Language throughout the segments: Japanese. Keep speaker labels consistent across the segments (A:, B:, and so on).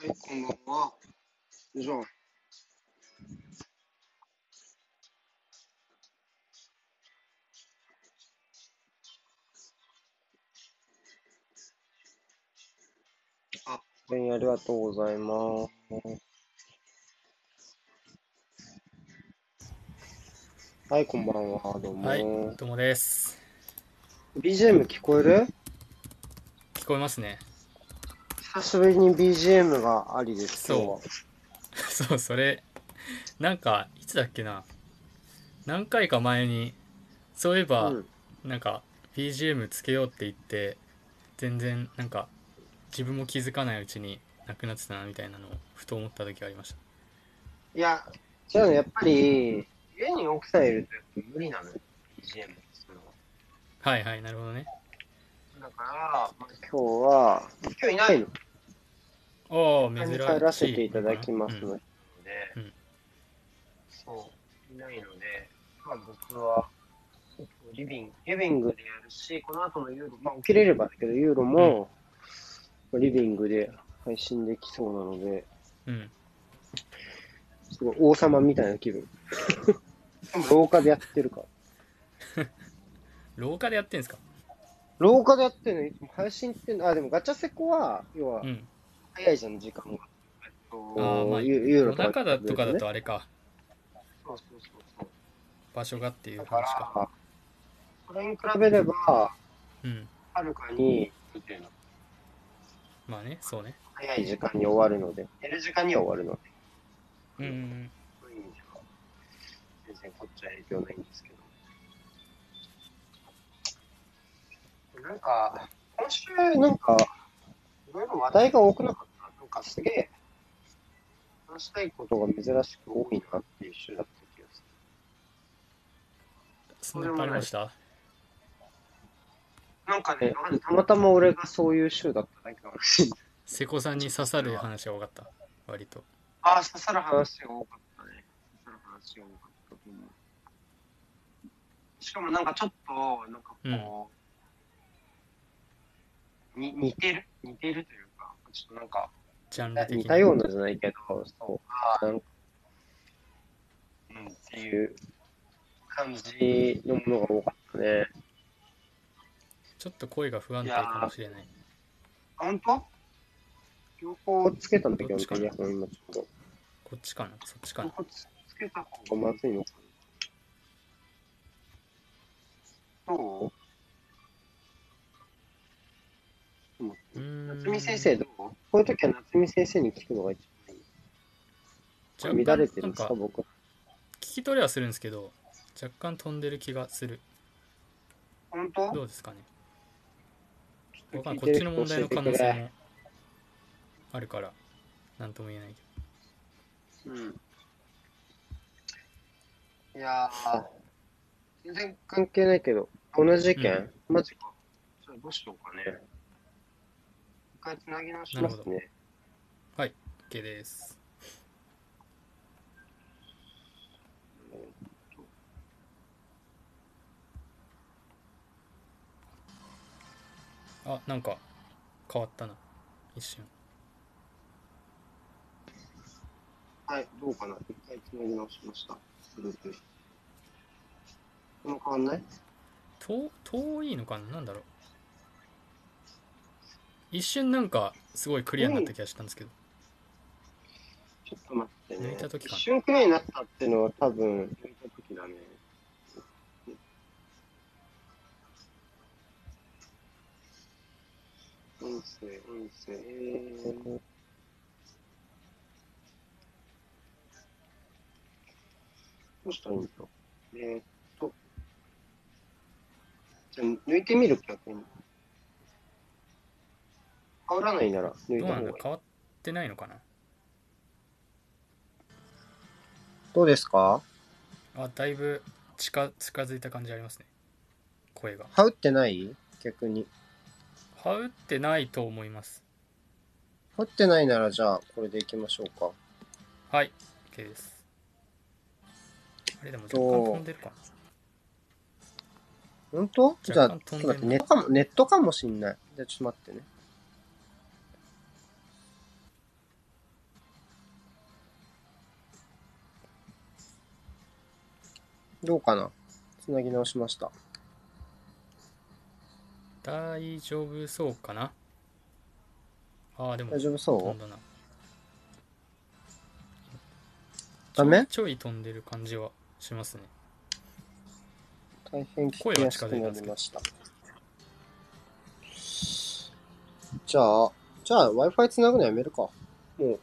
A: はい、こんばんは。じゃあ。あ、全員ありがとうございます。はい、こんばんは。どうも。
B: はい、どうもです。
A: BGM 聞こえる？
B: 聞こえますね。
A: 久しぶりに BGM がありです、
B: そう。そう、それ、なんか、いつだっけな。何回か前に、そういえば、
A: うん
B: なんか、BGM つけようって言って、全然、なんか、自分も気づかないうちになくなってたな、みたいなのを、ふと思った時がありました。
A: いや、違うの、やっぱり、家に奥さんいると無理なのよ、BGM のは。
B: はいはい、なるほどね。
A: だから、まあ、今日は、今日いないの。
B: おお、
A: 実
B: 珍しい。
A: 家に帰らせていただきます
B: うん
A: ので、
B: うん
A: そう、いないので、まあ僕は、リビング、リビングでやるし、この後のユーロ、まあ起きれればだけど、ユーロも、リビングで配信できそうなので、
B: うん。
A: すごい王様みたいな気分。廊下でやってるから。
B: 廊下でやってんすか？
A: 廊下でやってるの？いつも配信ってあ、でもガチャセコは、要は
B: う、ん。
A: 早いじゃん、時間が。えっと
B: ああ、まあ、
A: ユユーロ
B: 夜中だとかだ
A: ね
B: とあれか。
A: そうそうそうそう。
B: 場所がっていう
A: だ
B: 話か。
A: それに比べれば、
B: うん。
A: はるかに、みたいな、
B: まあね、そうね。
A: 早い時間に終わるので、寝る時間には終わるので、
B: うんうん
A: そういう意味では、全然こっちは影響ないんですけど。なんか、今週、なんか、いろいろ話題が多くなかった。かすげえ、話したいことが珍しく多いなっていう週だった気がする。
B: そんなにありました？
A: なんかね、たまたま俺がそういう週だっただけかもしれない。
B: 瀬古さんに刺さる話が多かった。割と。
A: ああ、刺さる話が多かったね。刺さる話が多かったと思う。しかもなんかちょっと、なんかこう、に似てる？似てるというか、ちょっとなんか、
B: ジャンル的に。
A: 似たようなじゃないけど、そう、ああ、なんか、うん、っていう感じのものが多かったね。
B: ちょっと声が不安定かもしれない。
A: あ、本当両方つけたんだけど、
B: どっちかな
A: イヤホン今ちょっと。
B: こっちかな？そっちかな？
A: つけた方がまずいのかな？どう？
B: うーん
A: 夏美先生どうこういう時は夏美先生に聞くのが一番いい。乱れてるんですか、僕。
B: 聞き取れはするんですけど、若干飛んでる気がする。
A: 本当？
B: どうですかねわかこっちの問題の可能性もあるから、なんとも言えないけ
A: うん。いやー、全然関係ないけど、同じ意見、
B: うん
A: マジか。じゃあどうしようかね。一回つなぎ直しますね。
B: ど。OK です。あ、なんか変わったな。一瞬。
A: はい、どうかな。一回つなぎ直しました。グループ。この変わんない？
B: 遠遠いのかな？なんだろう。一瞬なんかすごいクリアになった気がしたんですけど。
A: ちょっと待ってね。
B: 抜いた時かな
A: 一瞬クリアになったっていうのは多分、抜いた時だね。音声、音声、えー、どうしたらいいんだろう。えー、っと、じゃあ抜いてみる逆に。変わらないなら抜い
B: どう
A: た方がいい。
B: なんだ変わってないのかな？
A: どうですか？
B: あ、だいぶ近近づいた感じありますね。声が。
A: はうってない？逆に。
B: はうってないと思います。
A: はってないならじゃあこれでいきましょうか。
B: はい、OK です。あれでも若干飛んでるかな。
A: 本当？じゃあ、ちょっ
B: 若干飛んでる
A: と待って、ネットかも、ネットかもしんない。じゃあちょっと待ってね。どうかな？つなぎ直しました。
B: 大丈夫そうかな？ああでも
A: 大丈夫そう？
B: 飛んだな。
A: ダメ？
B: ちょい飛んでる感じはしますね。
A: 大変聞きやすくなりました。じゃあ、じゃあ Wi-Fi つなぐのやめるか。もう、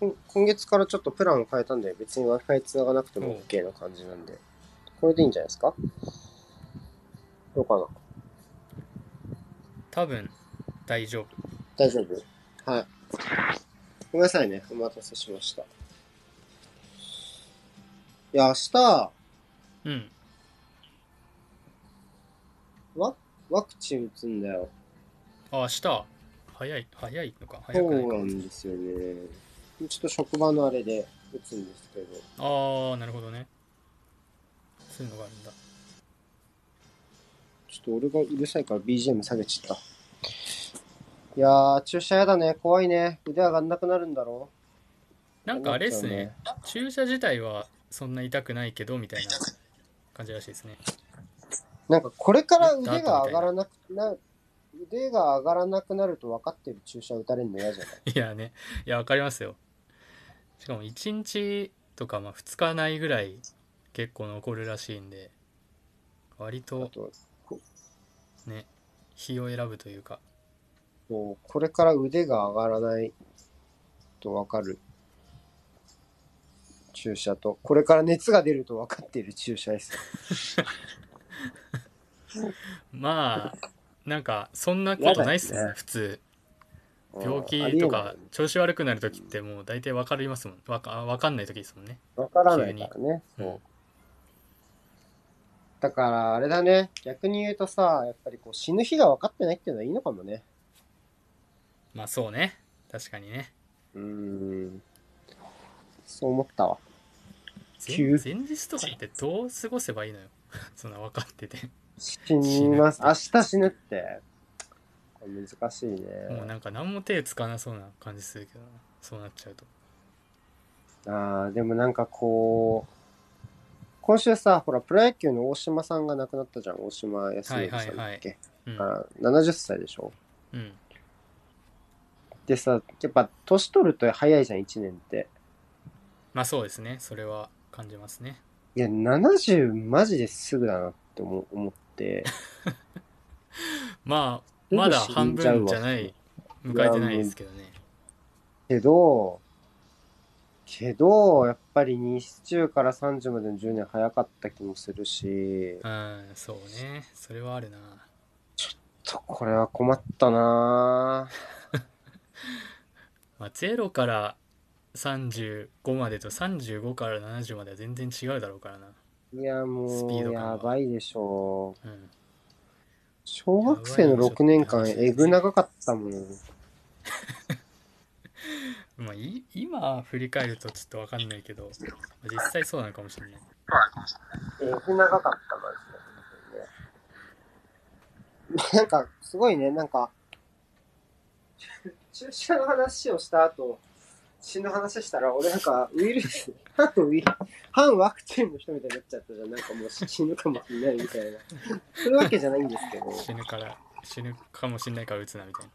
A: 今月からちょっとプランを変えたんで、別に Wi-Fi つながなくても OK な感じなんで、これでいいんじゃないですか？どうかな？
B: 多分大丈夫
A: 大丈夫？はい。ごめんなさいね。お待たせしました。いや、明日、
B: うん
A: ワワクチン打つんだよ。
B: あ明日早い早いのか
A: そう
B: 早くないか
A: なんですよね。ちょっと職場のあれで打つんですけど、
B: ああなるほどね。そういうのがあるんだ。
A: ちょっと俺がうるさいから BGM 下げちゃった。いやー、注射やだね。怖いね。腕上がんなくなるんだろ
B: なんかあれっすね。注射自体はそんな痛くないけどみたいな感じらしいですね。
A: なんかこれから腕が上がらなくな、腕が上がらなくなると分かってる注射打たれるの嫌じゃない？
B: いやね。いやわかりますよしかも1日とかまあ2日ないぐらい結構残るらしいんで割
A: あ
B: と
A: と、
B: ね日を選ぶというか。
A: こうこれから腕が上がらないと分かる注射と、これから熱が出ると分かっている注射です。よ。
B: まあなんかそんなことないっすね
A: ね。
B: 普通。
A: うん
B: 病気とか調子悪くなる時ってもう大体分かりますもんわかわかんない時ですもんね
A: い分からないからね。そう
B: うん
A: だから、あれだね。逆に言うとさ、やっぱりこう死ぬ日が分かってないっていうのはいいのかもね。
B: まあそうね確かにね
A: うーん。そう思ったわ。
B: 前
A: 急
B: 前日とかってどう過ごせばいいのよ そんな分かってて
A: 死にます。明日死ぬって。難しいね。
B: もうなんか何も手つかなそうな感じするけどな。そうなっちゃうと。
A: ああ、でもなんかこう、今週さ、ほら、プロ野球の大島さんが亡くなったじゃん。大島康則さんだっけ、
B: はいはいはい。うん。
A: あ70歳でしょ？
B: うん。
A: でさ、やっぱ年取ると早いじゃん、1年って。
B: まあそうですね。それは感じますね。
A: いや、70マジですぐだなって思思って。
B: まあまだ
A: 死
B: 半分じゃない迎えてないですけどね。
A: けど、けど、やっぱり日中から30までの10年早かった気もするし、
B: うんそうね。それはあるな。
A: とこれは困ったな。ぁ
B: まあ0から35までと35から70までは全然違うだろうからな。い
A: や、もう、
B: スピード
A: やばいでしょう。
B: うん
A: 小学生の6年間、えぐ長かったもん。
B: まあい今振り返るとちょっと分かんないけど実際そうなのかもしれない
A: えぐ長かった、マジで。ねなんか、すごいね、なんか、注射の話をした後、死ぬ話したら、俺なんか、ウイルス、反ウイル反ワクチンの人みたいになっちゃったじゃん。なんかもう死ぬかもしれないみたいな。そういうわけじゃないんですけど、
B: 死ぬから死ぬかもしれないから打つなみたい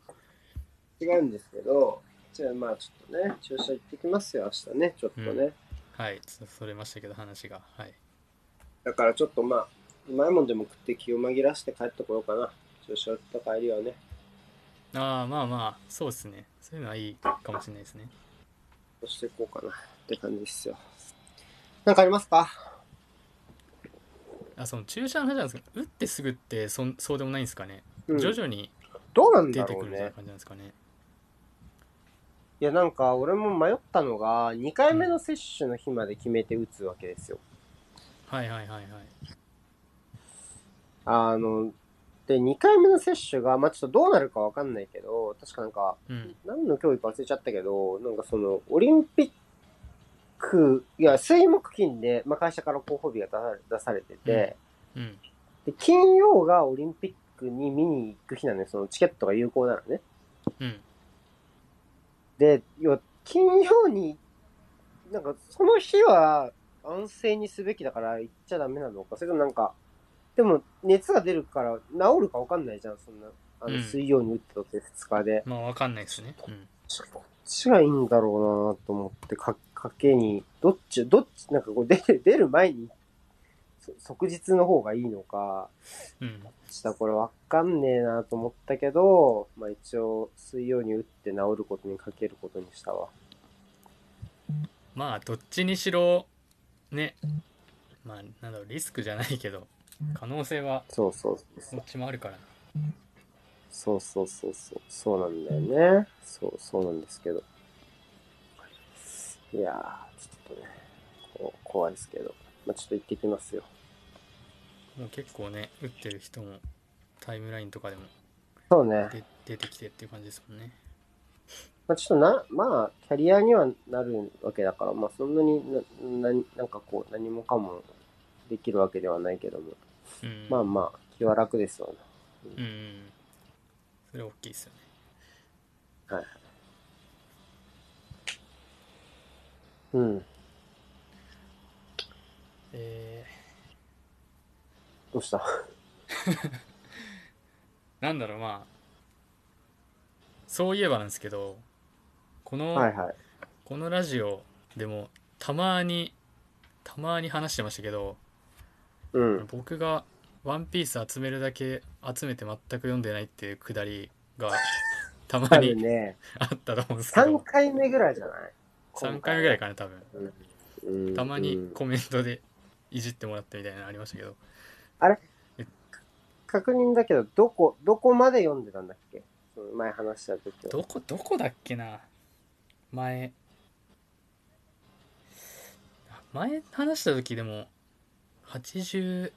B: な
A: 違うんですけど、じゃあまあちょっとね、注射行ってきますよ、明日ね、ちょっとね。
B: うんはいちょっとそれましたけど話がはい
A: だからちょっとまあ、うまいもんでも食って気を紛らわして帰ってこようかな。注射打った帰りはね。
B: ああまあまあそうですねそういうのはいいかもしれないですね
A: そうしていこうかなって感じですよ。なんかありますか？
B: あその注射の話なんですけど打ってすぐってそんそうでもないんですかね、
A: うん
B: 徐々に
A: どうなん
B: 出。てくるみたいな感じなんですかね？
A: いや、なんか俺も迷ったのが、2回目の接種の日まで決めて打つわけですよ。
B: はいはいはいはい
A: あの、で、2回目の接種が、まあちょっとどうなるかわかんないけど、確かなんか、
B: うん
A: 何の競技か忘れちゃったけど、なんかその、オリンピック、いや、水木金で、まあ、会社から候補日が出され出されてて、
B: うん
A: で、金曜がオリンピックに見に行く日なのよ。そのチケットが有効なのね。
B: うん
A: で、要は、金曜に、なんか、その日は、安静にすべきだから行っちゃダメなのか、それともなんか、でも熱が出るから治るかわかんないじゃん、そんな。あの、
B: うん。
A: 水曜に打ったとって2日で。
B: まあわかんないですね。うん。
A: どっちがいいんだろうなと思って、か、賭けに、どっち、どっち、なんかこう出る、出る前に、そ即日の方がいいのか、
B: うん。
A: したこれわかんねえなと思ったけど、まあ一応水曜に打って治ることにかけることにしたわ。
B: まあどっちにしろね。まあなんだろうリスクじゃないけど可能性は
A: そうそうそうそう。
B: どっちもあるからな
A: そうそうそうそう。そうなんだよね。そう、そうなんですけど。いやー、ちょっとね、こう怖いですけど。まあちょっと行ってきますよ。
B: もう結構ね打ってる人もタイムラインとかでも
A: そうね。
B: で出てきてっていう感じですもんね
A: まあ、ちょっとな、まあ、キャリアにはなるわけだから、まあ、そんなにな、ななんかこう、何もかもできるわけではないけども、
B: うん。
A: まあまあ、気は楽ですよ
B: うん。うん。それは大きいですよね。
A: はい。うん。
B: え
A: どうした？
B: ー、なんだろうまあ。そういえばなんですけどこの、
A: はいはい。
B: このラジオでもたまにたまに話してましたけど
A: うん。
B: 僕が「ワンピース集めるだけ集めて全く読んでないっていうくだりがたまに
A: ね、
B: あったと思うんですけど。
A: 3回目ぐらいじゃない
B: ？3回目ぐらいかな多分。
A: うん。うん。
B: たまに
A: うん
B: コメントでいじってもらったみたいなのありましたけど。
A: 確認だけど、どこ、どこまで読んでたんだっけ？前話した時は。
B: どこどこだっけな？前。前話した時でも80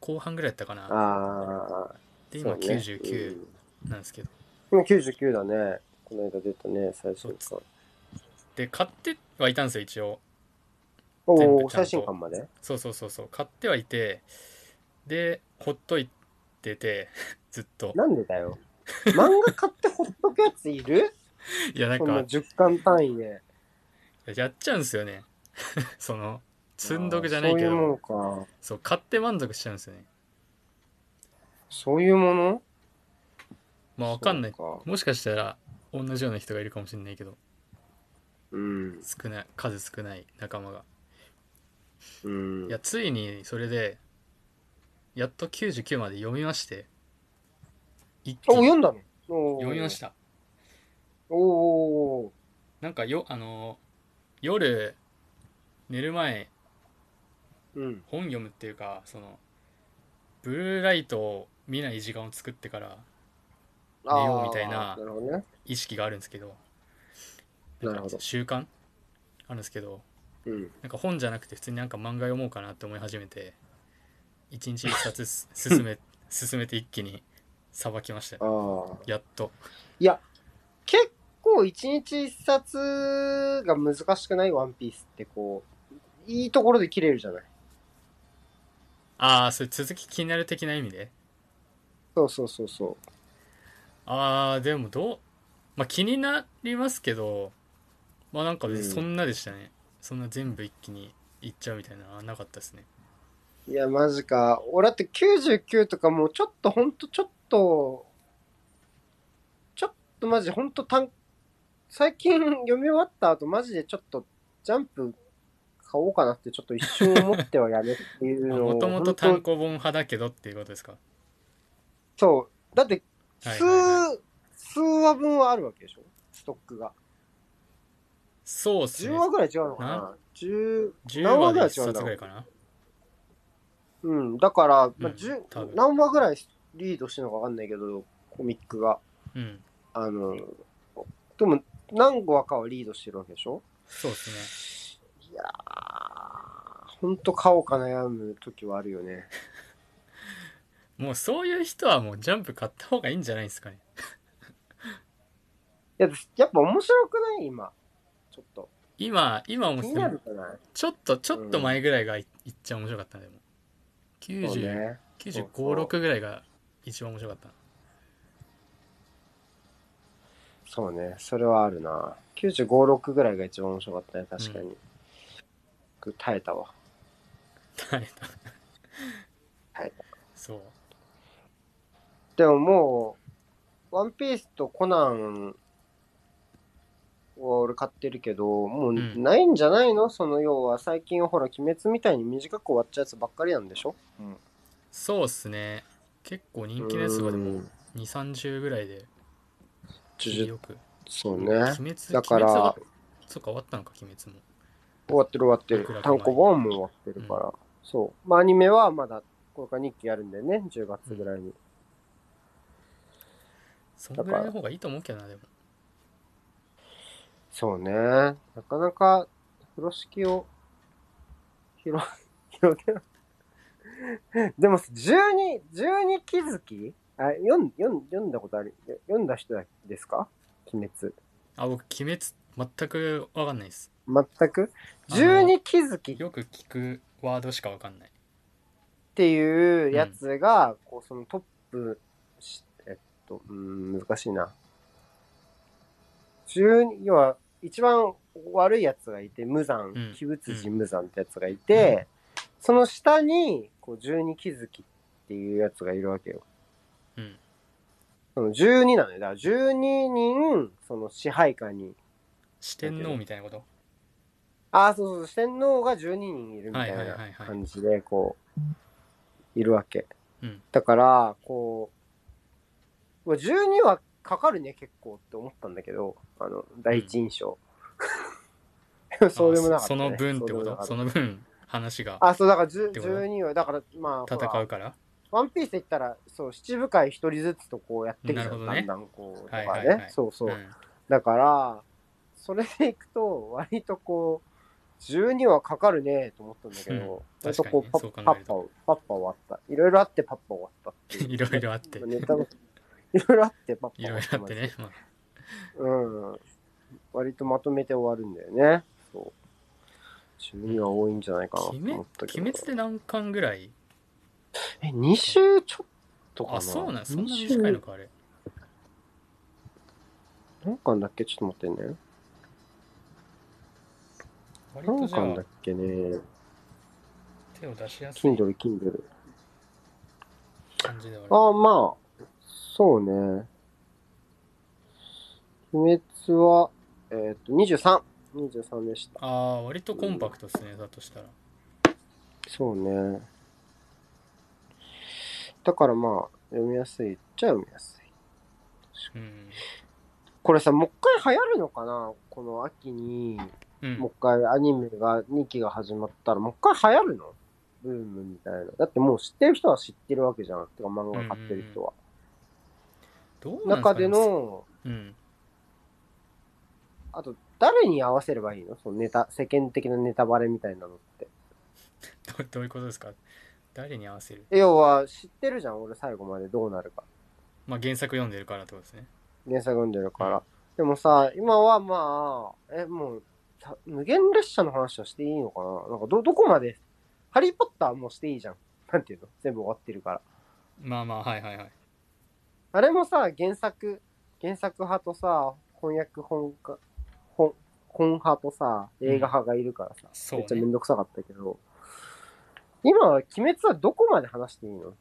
B: 後半ぐらいやったかな。
A: ああ。
B: で今
A: そうね。
B: 99なんですけど、
A: 今99だね。この間出たね、最新刊。
B: で買ってはいたんですよ一応。
A: おお、最新刊まで？
B: そうそうそうそう。買ってはいてでほっといてて ずっと。
A: なんでだよ。漫画買ってほっとくやついる？
B: いやなんか。
A: 10巻単位で。
B: やっちゃうんですよね。その積んどくじゃないけ
A: あーそういうも
B: ど
A: のか。
B: そう買って満足しちゃうんですよね。
A: そういうもの？
B: まあわかんない。
A: そうか。
B: もしかしたら同じような人がいるかもしれないけど。
A: うん。
B: 少ない数少ない仲間が。
A: うん。
B: いやついにそれでやっと99まで読みまして。一気
A: お、
B: に
A: 読んだの？おー。
B: 読みました。
A: おお
B: なんかよあの夜寝る前
A: うん。
B: 本読むっていうかそのブルーライトを見ない時間を作ってから
A: あー
B: 寝ようみたいな
A: なるほどね。
B: 意識があるんですけど
A: なるほど
B: 習慣？あるんですけど
A: うん。
B: なんか本じゃなくて普通になんか漫画読もうかなって思い始めて一日一冊す 進め進めて一気にさばきましたよ
A: ああ。
B: やっと
A: いや、結構一日一冊が難しくない？ワンピースってこう、いいところで切れるじゃない？
B: ああそれ続き気になる的な意味で？
A: そうそうそうそ
B: ああでもどう？まあ気になりますけどまあなんか別にそんなでしたね、そんな全部一気にいっちゃうみたいなのはなかったですね。
A: う。いや、マジか。俺だって99とかもうちょっとほんとちょっと、ちょっとマジほんと単、最近読み終わった後マジでちょっとジャンプ買おうかなってちょっと一瞬思ってはやめっていうのを。
B: もともと単行本派だけどっていうことですか？
A: そう。だって、数、
B: はい
A: 数話分はあるわけでしょ？ストックが。10
B: そうっすね
A: 話ぐらい違うのかな？
B: な
A: ?10、
B: 10
A: 何話
B: 話で1
A: ぐらい違うんだろう
B: 冊ぐらいかな？
A: うん。だから、まあ、
B: うん
A: 10何話ぐらいリードしてるのかわかんないけど、コミックが。
B: うん
A: あの、でも、何話かはリードしてるわけでしょ？
B: そうですね
A: いやー、ほんと買おうか悩む時はあるよね。
B: もうそういう人はもうジャンプ買った方がいいんじゃないですかね
A: い や、やっぱ面白くない？今。ちょっと。
B: 今今も
A: 気になるじゃな？い
B: ちょっとちょっと前ぐらいがいいっちゃ面白かったねでも
A: そう
B: 90
A: ね。そうそう
B: 956ぐらいが一番面白かった
A: そうね。それはあるな。95、6ぐらいが一番面白かったね、確かに。く耐えたわ。
B: 耐えた。
A: 耐えた。
B: そう。
A: でももう、ワンピースとコナンは俺買ってるけど、もう
B: うん。
A: ないんじゃないの、その要は最近ほら、鬼滅みたいに短く終わっちゃうやつばっかりなんでしょ？うん。
B: そうっすね。結構人気のやつがでも
A: うん。
B: 2 3 0ぐらいでよく
A: そうね。
B: 鬼滅
A: だから
B: 鬼滅はそっか終わったのか鬼滅も
A: 終わってる終わってる単行本も終わってるから。そう。まあアニメはまだ、これから日記やるんだよね。10月ぐらいに。
B: そのぐらいの方がいいと思うけどなでも
A: そうね。なかなか、風呂敷を、広、広げな でも、12、12気づき？あ、読ん、読ん、読んだことある？読んだ人ですか？鬼滅。
B: あ僕鬼滅全く分かんないです
A: 全く？
B: あの
A: ?12 気づき？っ
B: よく聞くワードしか分かんない
A: ていうやつが、こう、そのトップし、えっと、うーん、難しいな。12、要は、一番悪いやつがいて、無惨
B: うん、
A: 鬼仏寺無惨ってやつがいて、その下に、こう、12気づきっていうやつがいるわけよ。
B: うん
A: その12なのよ。だから12人、その支配下に。
B: 四天王みたいなこと？
A: ああ、そうそう、四天王が12人いるみたいな感じで、こう、いるわけ。
B: うん。
A: だから、こう、うわ12はかかるね、結構って思ったんだけど、あの、第一印象。そうでもなかった、ね。
B: あその分ってこと？
A: そ
B: の分話が。
A: あ、そう、だから10
B: ってこと
A: ？12は、だから、まあ、
B: 戦うから？
A: ワンピースで言ったら、そう、七部会一人ずつとこうやってるじゃん、
B: ね。
A: だんだんこう、とかね。そうそう。
B: ん。
A: だから、それでいくと、割とこう、12はかかるねと思ったんだけど、
B: うん
A: 割とこう、パッパを、パッパ終わった。いろいろあってパッパ終わったっていう。
B: いろいろあって
A: ネタのいろいろあってパッパ
B: いろい
A: 終わった。
B: ろあってね、まあ、
A: うん。割とまとめて終わるんだよね。そう。12は多いんじゃないかなと思ったけど。
B: 鬼滅で何巻ぐらい？
A: え、2週ちょっとかな
B: あそうなんそんな短いのかあれ
A: 何巻だっけ？ちょっと待ってね。
B: 割とじゃあ
A: 何巻だっけね。
B: 手を出しやすい
A: Kindle、Kindle。
B: 感じではある
A: ああ、まあ、そうね。鬼滅は、えっ、と、23。23でした。
B: ああ割とコンパクトですねだとしたら
A: そうね。だからまあ、読みやすいっちゃ読みやすい。
B: うん
A: これさ、もう一回流行るのかなこの秋に、
B: うん
A: もう一回アニメが、2期が始まったら、もう一回流行るの？ブームみたいな。だってもう知ってる人は知ってるわけじゃん。てか漫画買ってる人は。
B: どうなんすかね？
A: 中での、
B: うん
A: あと、誰に合わせればいいの？そのネタ、世間的なネタバレみたいなのって。
B: どどういうことですか？誰に合わせる？
A: 要は、知ってるじゃん、俺最後までどうなるか。
B: まあ原作読んでるからってことですね
A: 原作読んでるから。でもさ、今はまあ、え、もう、た無限列車の話はしていいのかな？なんかど、どこまで、ハリーポッターもしていいじゃん。なんていうの？全部終わってるから。
B: まあまあはいはいはい。
A: あれもさ、原作、原作派とさ、翻訳本か、本、本派とさ、映画派がいるからさ、
B: そうね。
A: めっちゃめんどくさかったけど、今は鬼滅はどこまで話していいの？
B: ど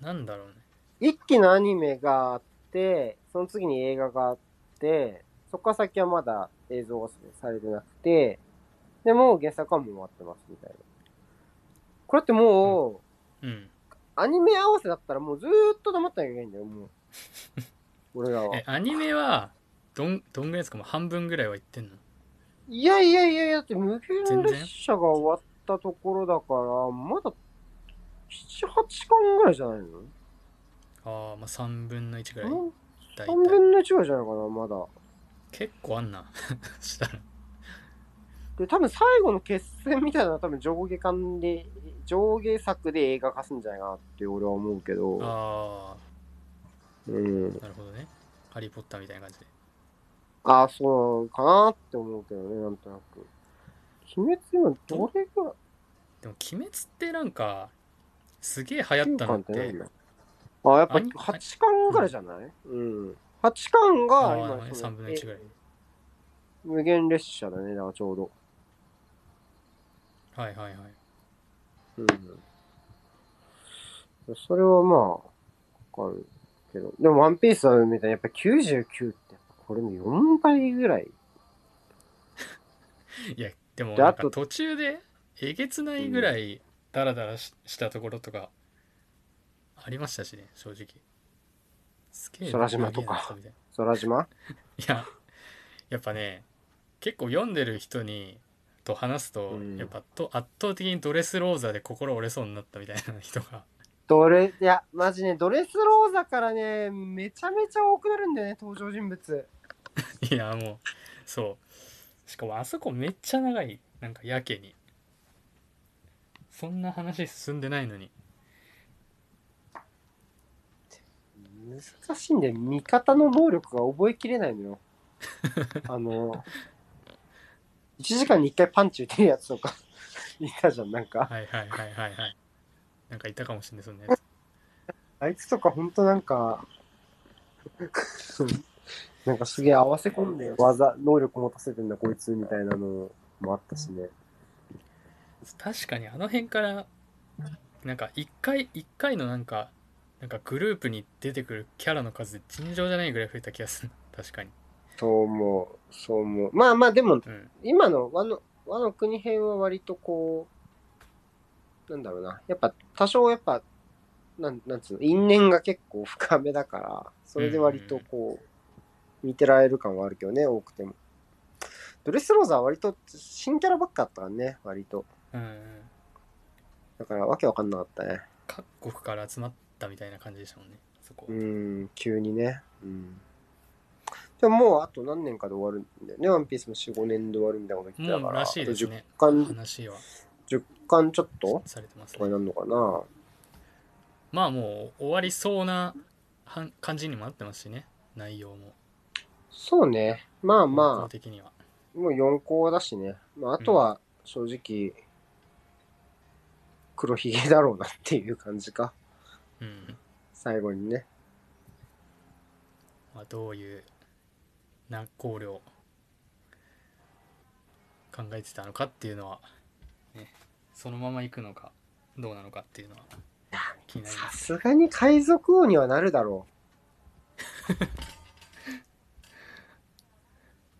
B: うなんだろうね。
A: 一期のアニメがあって、その次に映画があって、そこから先はまだ映像がされてなくて、でも原作はもう終わってますみたいな。これってもう、
B: うん
A: アニメ合わせだったらもうずーっと黙ってなきゃいけないんだよ、もう。俺らは
B: え。アニメはどんどんぐらいですか？もう半分ぐらいは言ってんの？
A: いやいやいやいや、だって無限列車が終わったところだから、まだ7、8巻ぐらいじゃないの？
B: ああまあ3分の1ぐらい
A: うん
B: 大
A: ?3
B: 体
A: 分の1ぐらいじゃないかな、まだ。
B: 結構あんな。したら。
A: で、多分最後の決戦みたいなのは多分上下巻で、上下作で映画化すんじゃないかなって俺は思うけど、
B: あ
A: うん。
B: あなるほどね。ハリー・ポッターみたいな感じで。
A: ああ、そうかなって思うけどね、なんとなく。鬼滅今どれぐらい
B: でも「鬼滅」ってなんかすげえ流行ったのっ
A: 9巻ってあ、やっぱ
B: アニ
A: 8巻ぐらいじゃない？うん。8巻が今
B: 3分の1ぐらい
A: 無限列車だね、だからちょうど。
B: はいはいはい
A: うん。それはまあ、わかるけど。でもワンピースはみたいにやっぱ99ってこれの4倍ぐらい。
B: いやでも
A: であと
B: なんか途中でえげつないぐらいダラダラししたところとかありましたしね正直
A: 空島とか。空島？
B: ないややっぱね結構読んでる人にと話すと、
A: うん。
B: やっぱと圧倒的にドレスローザで心折れそうになったみたいな人が。
A: ドレ、いや、マジね、ドレスローザからね、めちゃめちゃ多くなるんだよね、登場人物。
B: いやもうそう。しかもあそこめっちゃ長い。なんかやけに。そんな話進んでないのに
A: 難しいんだよ。味方の能力が覚えきれないのよ。あの、1時間に1回パンチ打てるやつとか、いたじゃん、なんか。
B: はいはいはいはいはいなんかいたかもしれないそんなやつ
A: あいつとかほんとなんか、なんかすげえ合わせ込んで技、能力持たせてんだこいつみたいなのもあったしね。
B: 確かにあの辺からなんか一回一回のなんかなんかグループに出てくるキャラの数尋常じゃないぐらい増えた気がする 確かに
A: そう思う、そう思う。まあまあでも、
B: うん
A: 今の和の和の国編は割とこう、なんだろうな。やっぱ多少やっぱ、なんなんつうの、因縁が結構深めだから、それで割とこう、見てられる感はあるけどね、多くても。ドレスローザは割と新キャラばっかだったからね、割と。
B: うんうん
A: だからわけわかんなかったね。
B: 各国から集まったみたいな感じでしたもんねそこ
A: うん、急にね。うん。でももうあと何年かで終わるんだよね。ワンピースも4、5年で終わるみたいなこと言ってたから。
B: らしいですね
A: あと10巻、
B: 話は
A: 10巻ちょっと？
B: されてます
A: とかに
B: ね
A: なるのかな？
B: まあもう終わりそうなはん感じにもなってますしね内容も
A: そうね。まあ
B: 方
A: ま
B: 向的には
A: あ、もう4校だしね。まああとは正直、黒ひげだろうなっていう感じか。
B: うん
A: 最後にね。
B: まあ、どういうな考慮を考えてたのかっていうのは、ね、そのまま行くのかどうなのかっていうのは気になり
A: さ
B: ます
A: すがに海賊王にはなるだろ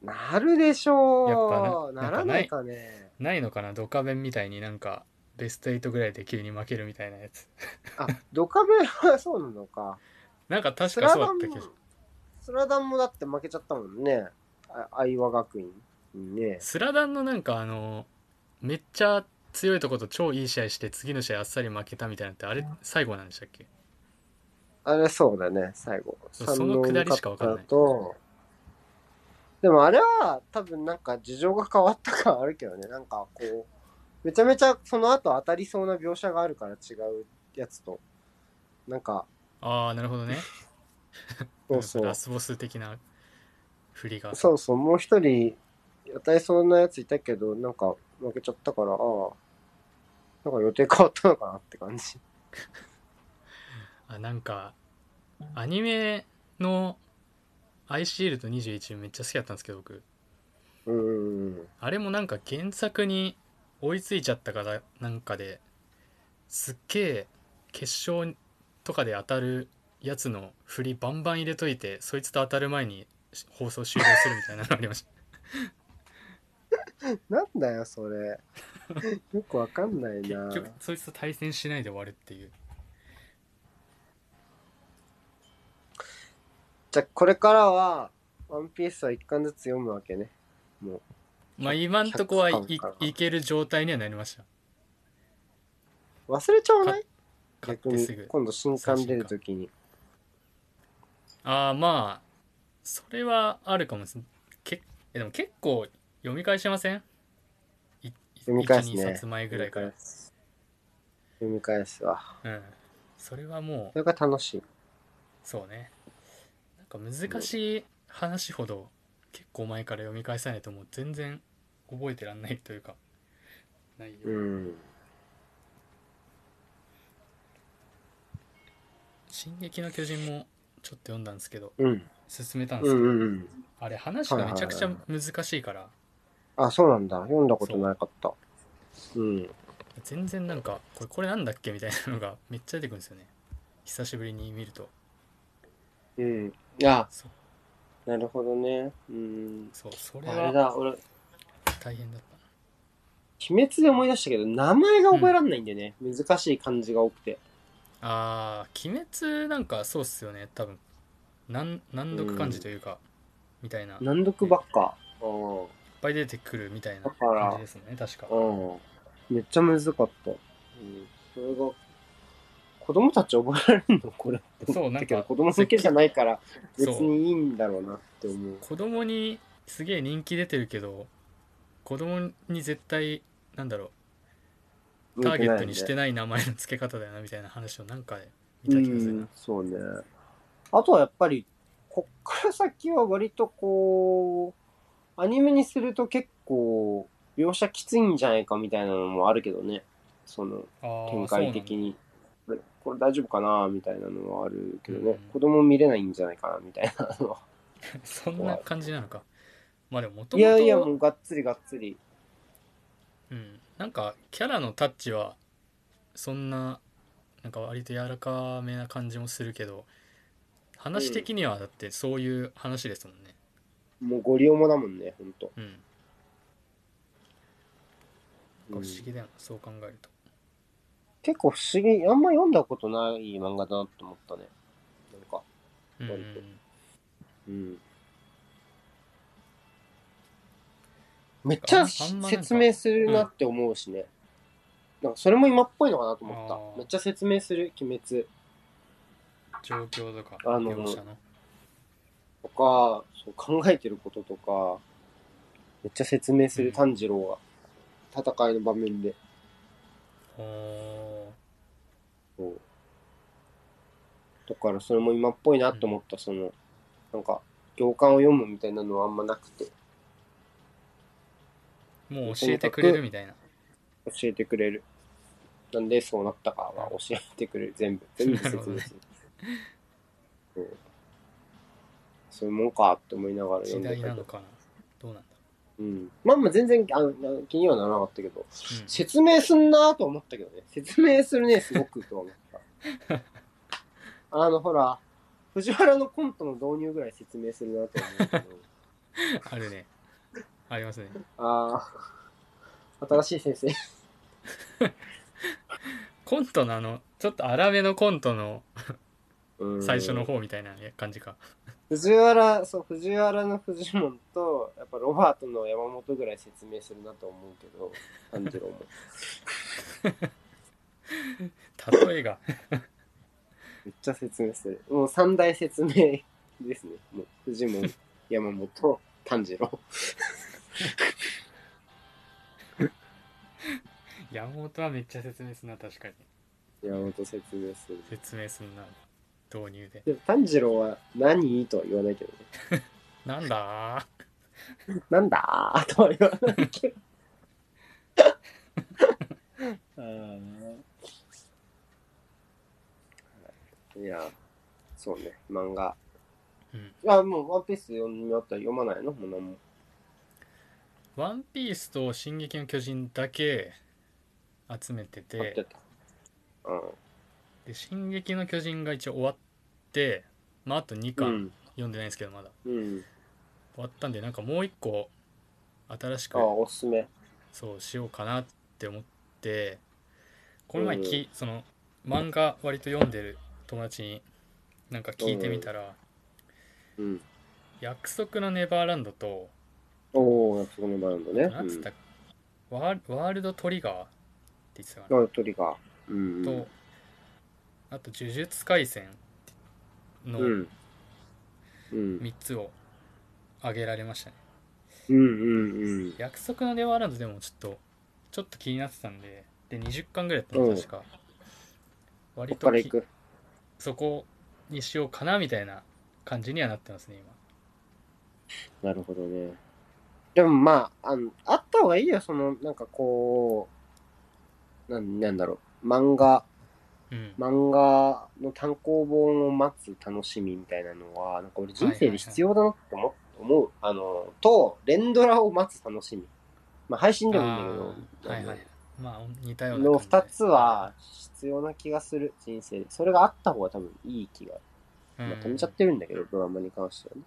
A: う。なるでしょう。
B: やっぱな
A: ならないかね。
B: ないのかな？ドカベンみたいになんかベスト8ぐらいで急に負けるみたいなやつ
A: あ、ドカベンはそうなのか。
B: なんか確
A: ス
B: かそうだったけど、
A: スラダンもだって負けちゃったもんね。あ愛和学院にね。
B: スラダンのなんかあのめっちゃ強いとこと超いい試合して次の試合あっさり負けたみたいなのってあれ最後なんでしたっけ？
A: あれそうだね、最後。
B: そのくだりしかわかんない
A: でもあれは多分なんか事情が変わった感あるけどね。なんかこう、めちゃめちゃその後当たりそうな描写があるから違うやつと。なんか、
B: ああなるほどね
A: そうそう
B: ラ。スボス的な振りが
A: そうそう、もう一人当たりそうなやついたけど、なんか負けちゃったから、ああ、なんか予定変わったのかなって感じ。
B: あなんかアニメのアイシールド21めっちゃ好きだったんですけど僕
A: うん。
B: あれもなんか原作に追いついちゃったからなんかですっげえ決勝とかで当たるやつの振りバンバン入れといてそいつと当たる前に放送終了するみたいなのありました
A: なんだよ、それ。よくわかんないな。
B: 結局そいつと対戦しないで終わるっていう
A: じゃあ、これからは、ワンピースは一巻ずつ読むわけね。もう。
B: まあ今んとこはい
A: 100巻か
B: いける状態にはなりました
A: 忘れちゃわない？
B: 買ってすぐ
A: 今度新刊出るときに。
B: ああまあそれはあるかもしれないけえでも結構読み返しません？い
A: 読み返すね。
B: 12冊前ぐらいから
A: 読み返す。わ。
B: うんそれはも
A: それが楽しい。
B: うそうねなんか難しい話ほど結構前から読み返さないともう全然覚えてらんないというか内容、
A: うん。
B: 進撃の巨人もちょっと読んだんですけど
A: うん。
B: 進めたんで
A: う
B: すけど、
A: んうんうん。
B: あれ話がめちゃくちゃ難しいから
A: あ、そうなんだ。読んだことなかった。うん。
B: 全然なんかこれこれなんだっけみたいなのがめっちゃ出てくるんですよね久しぶりに見ると
A: うん。いや、
B: そう
A: なるほどね。うん。
B: そうそれは
A: あれだ、俺、
B: 大変だった
A: 鬼滅で思い出したけど、名前が覚えられないんだよね。難しい漢字が多くて。
B: あー鬼滅なんかそうっすよね多分難難読漢字というか、みたいないっ
A: 難読ばっか。う
B: ぱい出てくるみたいな感じですね確か
A: ん。うん。めっちゃ難かった。うん。それが、子供たち覚えられるのこれって
B: そう
A: 思ったけど子供向けじゃないから、別にいいんだろうなって思う。
B: 子供にすげえ人気出てるけど子供に絶対なんだろうターゲットにして
A: ない
B: 名前の付け方だよなみたいな話をなんかで
A: んで
B: 見た気がするな
A: うん、そうね。あとはやっぱり、こっから先は割とこう、アニメにすると結構、描写きついんじゃないかみたいなのもあるけどね。その、展開的に。これ大丈夫かなみたいなのはあるけどね、
B: うん。
A: 子供見れないんじゃないかなみたいなのは。
B: そんな感じなのか。まあでももと
A: い
B: も
A: やいや、も
B: と
A: うがっつりがっつり。
B: うん。なんかキャラのタッチはそんななんか割と柔らかめな感じもするけど話的にはだってそういう話ですもんね。
A: もうゴリオモだもんね、ほん。と。
B: うん不思議だよな、そう考えると
A: 結構不思議、あんま読んだことない漫画だなって思ったね。なんか、
B: うんうん
A: 割とうん。めっちゃ説明するなって思うしね。なんかそれも今っぽいのかなと思った。めっちゃ説明する、鬼滅
B: 状況とか
A: あのとか、そう考えてることとか、めっちゃ説明する
B: うん
A: 炭治郎が、戦いの場面で。そうだからそれも今っぽいなって思った、その、なんか、行間を読むみたいなのはあんまなくて、
B: もう教えてくれるみたいな
A: 教えてくれる。なんでそうなったかは教えてくれる。全部。全部説明する。そうそういうもんかって思いながら読
B: 時
A: んでたけど。
B: 代なのかなどうなんだ
A: うん。まあまあ全然あの気にはならなかったけど、
B: うん
A: 説明すんなと思ったけどね。説明するね、すごくとは思った。あの、ほら、藤原のコントの導入ぐらい説明するなと思うけど。
B: あるねありますね
A: ああ、新しい先生。
B: コントのあのちょっと荒めのコントの
A: うん
B: 最初の方みたいな感じか
A: 藤原、そう、藤原のフジモンと、やっぱロバートの山本ぐらい説明するなと思うけど、炭治郎も。
B: 例えが
A: めっちゃ説明する。もう三大説明ですね。もう、フジモン、山本、炭治郎。
B: 山本はめっちゃ説明するな確かに
A: 山本説明する。
B: 説明するな導入で
A: でも炭治郎は何？とは言わないけどね。
B: なんだ？
A: なんだ？ーとは言わないけど。いや、そうね、漫画。
B: うん
A: いや、もうワンピース読み終わったら読まないの？もう何も。
B: ワンピースと「進撃の巨人」だけ集めてて。
A: うん。
B: で「進撃の巨人」が一応終わってまああと2巻
A: うん。
B: 読んでないんですけどまだ
A: うん。
B: 終わったんでなんかもう一個新しく
A: ああ、おすすめ。
B: そうしようかなって思ってこの前き、その漫画割と読んでる友達になんか聞いてみたら
A: うん。
B: 「約束のネバーランド」と
A: おー、そこのバランドね。
B: なんつったワーワールドトリガーって言ってたか
A: うん。
B: な
A: あ、鳥が。うん。
B: とあと「呪術廻戦」の
A: うん。うん。
B: 3つを挙げられましたね
A: うんうんうん。
B: 約束のネバーランドでもちょっとちょっと気になってたんでで20巻ぐらいだったの確か割
A: こと。
B: そこにしようかなみたいな感じにはなってますね今
A: なるほどね。でもまあ、あの、あった方がいいよ、その、なんかこう、なん、なんだろう、漫画
B: うん
A: 漫画の単行本を待つ楽しみみたいなのは、なんか俺人生で必要だなって思,、思う。あの、と、連ドラを待つ楽しみ。まあ配信でもいいんだけど、
B: はいはいまあ似たような
A: の二つは必要な気がする、人生で。それがあった方が多分いい気が。
B: うん
A: まあ、止めちゃってるんだけど、ドラマに関してはね。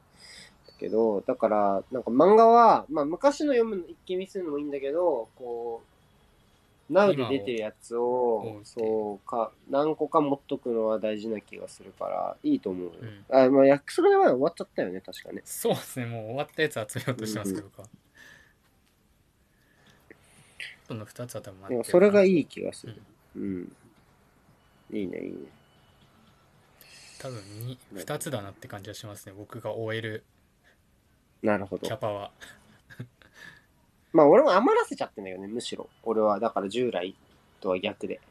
A: だけど、だから、なんか漫画は、まあ昔の読むの一気見するのもいいんだけど、こう、ナウで出てるやつ
B: を
A: そうか、何個か持っとくのは大事な気がするから、いいと思うよ。
B: うん
A: あ、まあ、約束の前は終わっちゃったよね、確かね。
B: そうですねもう終わったやつ集めようとしてますけど僕はその2つは多分待
A: でもそれがい
B: い
A: い気がする。うん。いいね、いいね。
B: 多分 2, 2つだなって感じがしますね僕が終える
A: なるほど
B: キャ。パは
A: まあ俺も余らせちゃってんだよね、むしろ。俺は、だから従来とは逆で。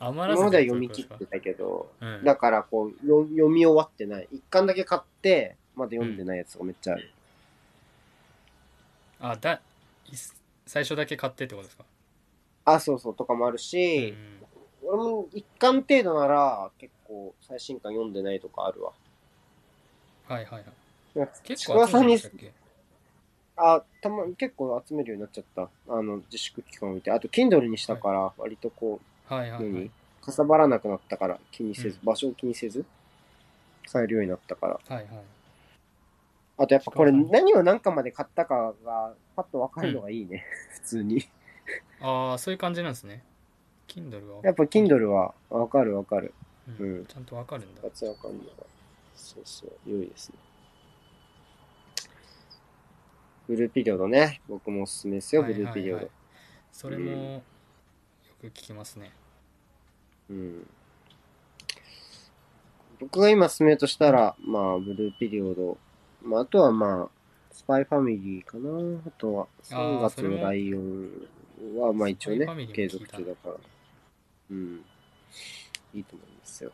B: 余らせ
A: 今までは
B: て
A: 読み切ってたけど、
B: うん
A: だからこうよ読み終わってない。一巻だけ買って、まだ読んでないやつがめっちゃある。
B: あだい最初だけ買ってってことですか？
A: あ、そうそうとかもある
B: う
A: し、
B: ん
A: 俺も一巻程度なら結構最新巻読んでないとかあるわ。
B: はいはいはい結
A: ちくわさんにあ、たま結構集めるようになっちゃった。あの、自粛期間を見て。あと、Kindle にしたから、割とこう、
B: はいはいはい
A: 何？かさばらなくなったから、気にせず、
B: うん
A: 場所を気にせず、買えるようになったから。
B: はいはい
A: あとやっぱこれ何を何かまで買ったかが、パッとわかるのがいいね。普通に。
B: ああそういう感じなんですね Kindle は
A: やっぱ Kindle はわかるわかる。
B: うん
A: うん
B: ちゃんとわかるんだ
A: わかるのが。そうそう、良いですね。ブルーピリオドね。僕もおすすめですよ、
B: はい
A: ブルーピリオド
B: はいはい。それもよく聞きますね
A: うん。僕が今進めるとしたら、まあ、ブルーピリオド。まあ、あとはまあ、スパイファミリーかな。あとは、
B: あー
A: 3月のライオンは、まあ一応ね継続中だから。うん。いいと思いますよ。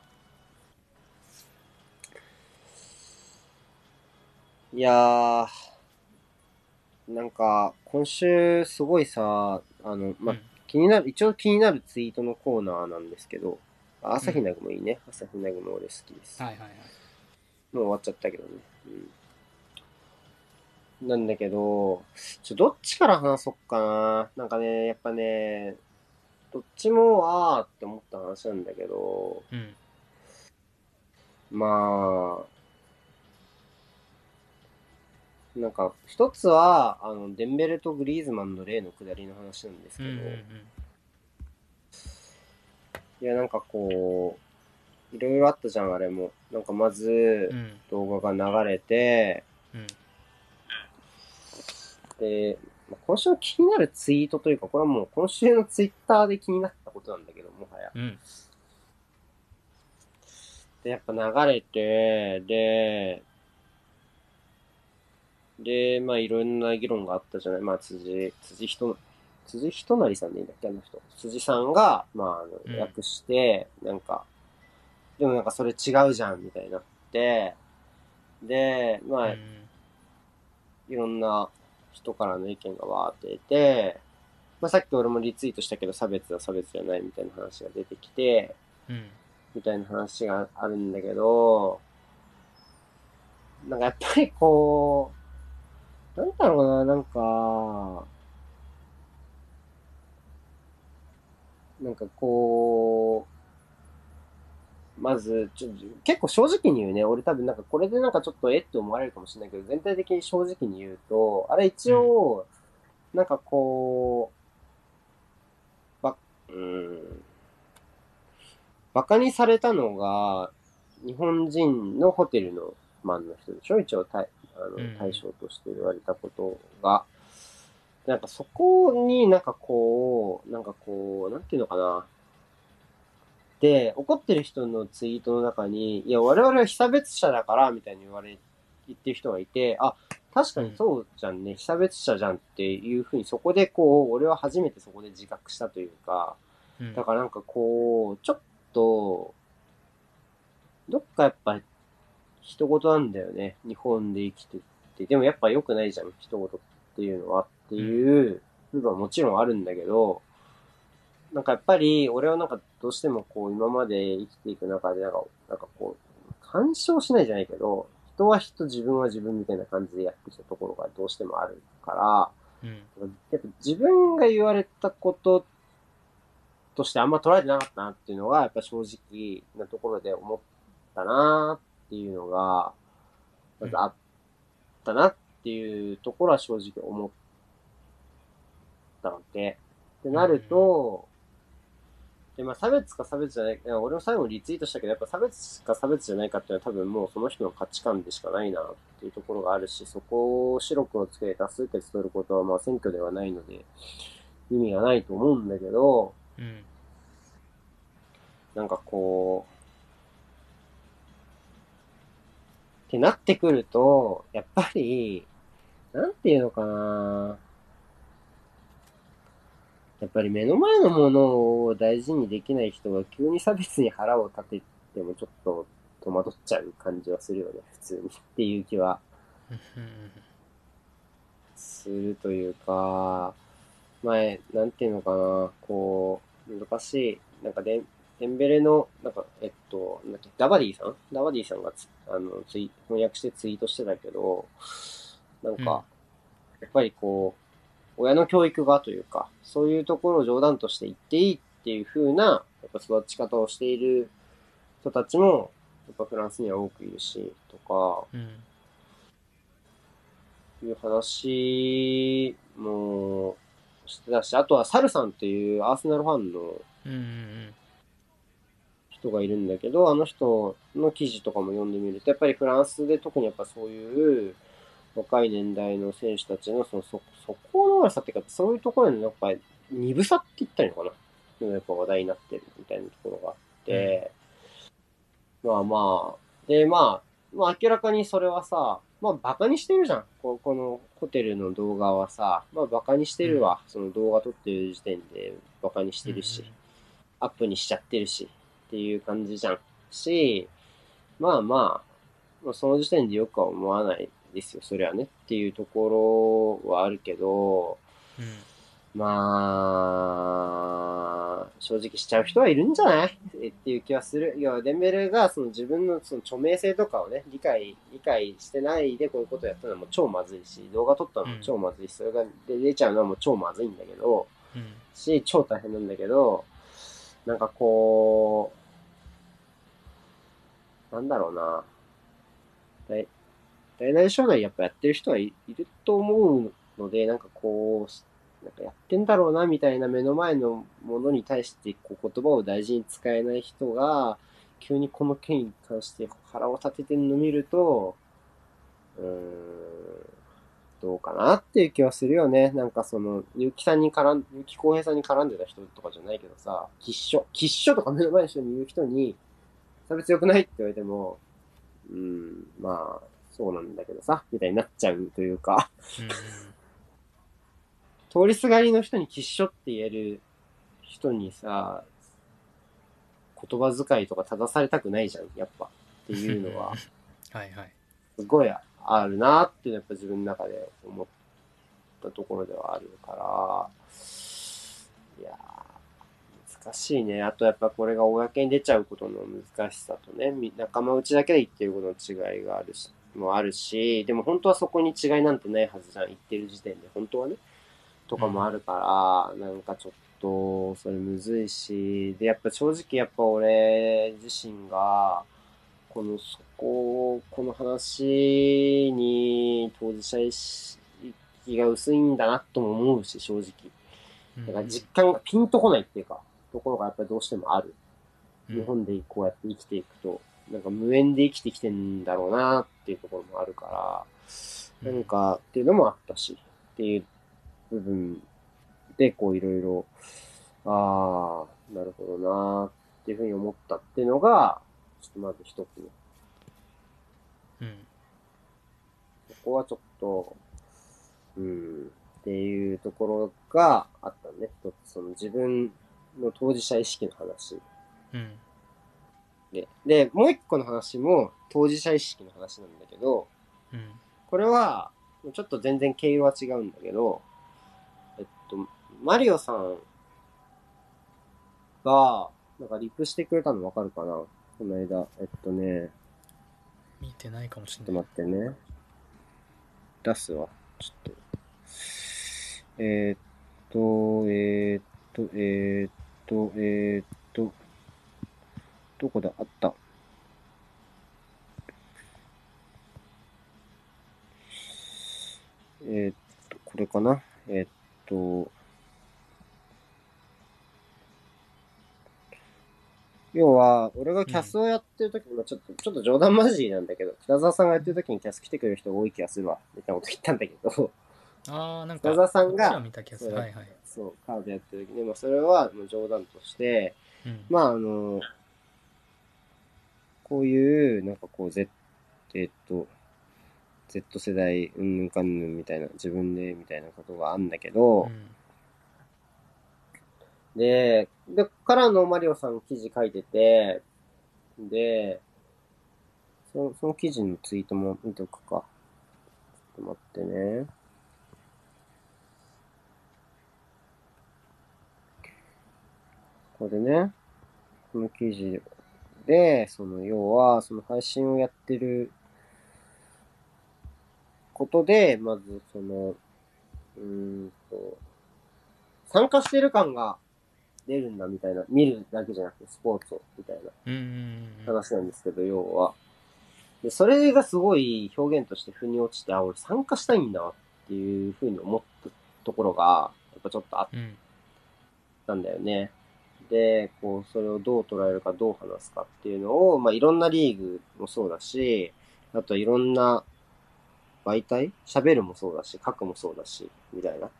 A: いやー、なんか、今週すごいさ、あの、まあ、
B: うん
A: 気になる、一応気になるツイートのコーナーなんですけど、あ朝日奈具もいいね。朝日奈具も俺好きです。
B: はいはいはい
A: もう終わっちゃったけどね。うん。なんだけど、ちょ、どっちから話そっかな。なんかね、やっぱね、どっちも、あーって思った話なんだけど、
B: うん
A: まあ、なんか、一つは、あの、デンベルとグリーズマンの例の下りの話なんですけど、
B: うんうんうん
A: いや、なんかこう、いろいろあったじゃん、あれも。なんかまず、
B: うん
A: 動画が流れて、
B: うん
A: で、まあ今週の気になるツイートというか、これはもう今週のツイッターで気になったことなんだけど、もはや。
B: うん
A: で、やっぱ流れて、で、で、まあいろんな議論があったじゃない？まあ辻、辻人、辻人成さんでいいんだっけ、あの人。辻さんが、まあ、あ
B: うん
A: の訳して、なんか、でもなんかそれ違うじゃん、みたいになって、で、まあ、
B: うん
A: いろんな人からの意見がわーって出て、まあ、さっき俺もリツイートしたけど差別は差別じゃないみたいな話が出てきて、
B: うん
A: みたいな話があるんだけど、なんかやっぱりこう、なんだろうな、なんか、なんかこう、まず、ちょ結構正直に言うね、俺多分なんかこれでなんかちょっとえって思われるかもしれないけど、全体的に正直に言うと、あれ一応、なんかこう、ば、うん、バカにされたのが、日本人のホテルのマンの人でしょ？一応あ
B: うん
A: の対象として言われたことが。なんかそこになんかこう、なんかこう、なんていうのかな。で、怒ってる人のツイートの中に、いや、我々は被差別者だから、みたいに言われ、言ってる人がいて、あ、確かにそうじゃんね、被差別者じゃんっていうふうに、そこでこう、俺は初めてそこで自覚したというか、
B: うん
A: だからなんかこう、ちょっと、どっかやっぱ、人事なんだよね。日本で生きてって。でもやっぱ良くないじゃん、人事っていうのはっていう部分はもちろんあるんだけど、なんかやっぱり、俺はなんかどうしてもこう今まで生きていく中でなんか、なんかこう、干渉しないじゃないけど、人は人、自分は自分みたいな感じでやってきたところがどうしてもあるから、
B: うん
A: やっぱ自分が言われたこととしてあんま捉えてなかったなっていうのが、やっぱ正直なところで思ったなっていうのが、まずあったなっていうところは正直思ったので、ってなると、で、まあ差別か差別じゃない、いや俺も最後にリツイートしたけど、やっぱ差別か差別じゃないかっていうのは多分もうその人の価値観でしかないなっていうところがあるし、そこを白黒つけて多数決取ることはまあ選挙ではないので、意味がないと思うんだけど、
B: うん。
A: なんかこう、ってなってくると、やっぱり、なんていうのかなやっぱり目の前のものを大事にできない人が急に差別に腹を立ててもちょっと戸惑っちゃう感じはするよね、普通に。っていう気はするというか、前、なんていうのかな、こう、難しい、なんかデン、デンベレの、なんか、えっと、なんだっけ、ダバディさん？ダバディさんがつあのツイ翻訳してツイートしてたけど、なんか、
B: うん。
A: やっぱりこう、親の教育がというか、そういうところを冗談として言っていいっていう風な、やっぱ育ち方をしている人たちも、やっぱフランスには多くいるし、とか、
B: うん。
A: いう話もしてたし、あとはサルさんっていうアーセナルファンの
B: うんうん
A: 人がいるんだけど、あの人の記事とかも読んでみると、やっぱりフランスで特にやっぱそういう若い年代の選手たちのそのそそこの悪さっていうか、そういうところのやっぱり鈍さって言ったらいいのかな。やっぱ話題になってるみたいなところがあって、まあまあ、でまあ、まあ明らかにそれはさ、まあバカにしてるじゃん。ここのホテルの動画はさ、まあバカにしてるわ。その動画撮ってる時点でバカにしてるし。アップにしちゃってるし、っていう感じじゃん。し、まあまあ、まあ、その時点でよくは思わないですよ、それはね。っていうところはあるけど、
B: うん
A: まあ、正直しちゃう人はいるんじゃない？えっていう気はする。いや、デンベルがその自分のその著名性とかをね、理解、理解してないでこういうことをやったのはもう超まずいし、動画撮ったのも超まずいし、それがで出ちゃうのはもう超まずいんだけど、
B: うん
A: し、超大変なんだけど、なんかこう、なんだろうな。大、大なり小なりやっぱやってる人はい、いると思うので、なんかこう、なんかやってんだろうなみたいな目の前のものに対してこう言葉を大事に使えない人が、急にこの件に関して腹を立ててるの見ると、うーん、どうかなっていう気はするよね。なんかその、ゆきさんに絡ん、ゆきこうへいさんに絡んでた人とかじゃないけどさ、喫書、喫書とか目の前の人に言う人に、差別良くないって言われても、うーん、まあ、そうなんだけどさ、みたいになっちゃうというか、
B: うん
A: 通りすがりの人に喫書って言える人にさ、言葉遣いとか正されたくないじゃん、やっぱ。っていうのは、
B: はいはい。
A: すごいあるなっていうのはやっぱ自分の中で思ったところではあるから、いやー、難しいね。あとやっぱこれが公に出ちゃうことの難しさとね、み仲間内だけで言ってることの違いがあるし、もあるし、でも本当はそこに違いなんてないはずじゃん、言ってる時点で。本当はね。とかもあるから、なんかちょっと、それむずいし、で、やっぱ正直やっぱ俺自身が、この、そこ、この話に当事者意識が薄いんだなとも思うし、正直。
B: うん
A: だから実感がピンとこないっていうか、ところがやっぱりどうしてもある。
B: うん
A: 日本でこうやって生きていくと、なんか無縁で生きてきてんだろうなっていうところもあるから、なんかっていうのもあったし、っていう部分でこういろいろ、ああ、なるほどなっていうふうに思ったっていうのが、ちょっとまず一つね。
B: うん
A: ここはちょっと、うん、っていうところがあったね。一つ、その自分の当事者意識の話
B: うん
A: で。で、もう一個の話も当事者意識の話なんだけど、
B: うん
A: これは、ちょっと全然毛色は違うんだけど、えっと、マリオさんが、なんかリプしてくれたのわかるかな？この間。えっとね、
B: 見てないかもし
A: ちょっと
B: れない
A: 待ってね。出すわ。ちょっと。えーっと、えーっと、えーっと、えーっと、どこだあった。えーっと、これかな？えーっと、要は、俺がキャスをやってる時に、まあちょっと、ちょっと冗談交じりなんだけど、北沢さんがやってる時にキャス来てくれる人が多い気がするわ、みたいなこと言ったんだけど、
B: ああなんか
A: 北沢さんが
B: はいはい
A: そう、カードやってる時に、まあそれは冗談として、
B: うん
A: まああの、こういう、なんかこう、Z、えっと、Z 世代、うんぬんかんぬんみたいな、自分で、みたいなことがあるんだけど、
B: うん
A: で、で、からのマリオさん記事書いてて、で、そのその記事のツイートも見ておくか。ちょっと待ってね。これね、この記事で、その要は、その配信をやってることで、まずその、うーんと、参加してる感が出るんだみたいな、見るだけじゃなくてスポーツをみたいな
B: うんうんうん
A: 話なんですけど、要は。で、それがすごい表現として腑に落ちて、あ、俺参加したいんだっていうふうに思ったところが、やっぱちょっとあっ
B: うん
A: たんだよね。で、こう、それをどう捉えるか、どう話すかっていうのを、まあ、いろんなリーグもそうだし、あといろんな媒体？喋るもそうだし、書くもそうだし、みたいな。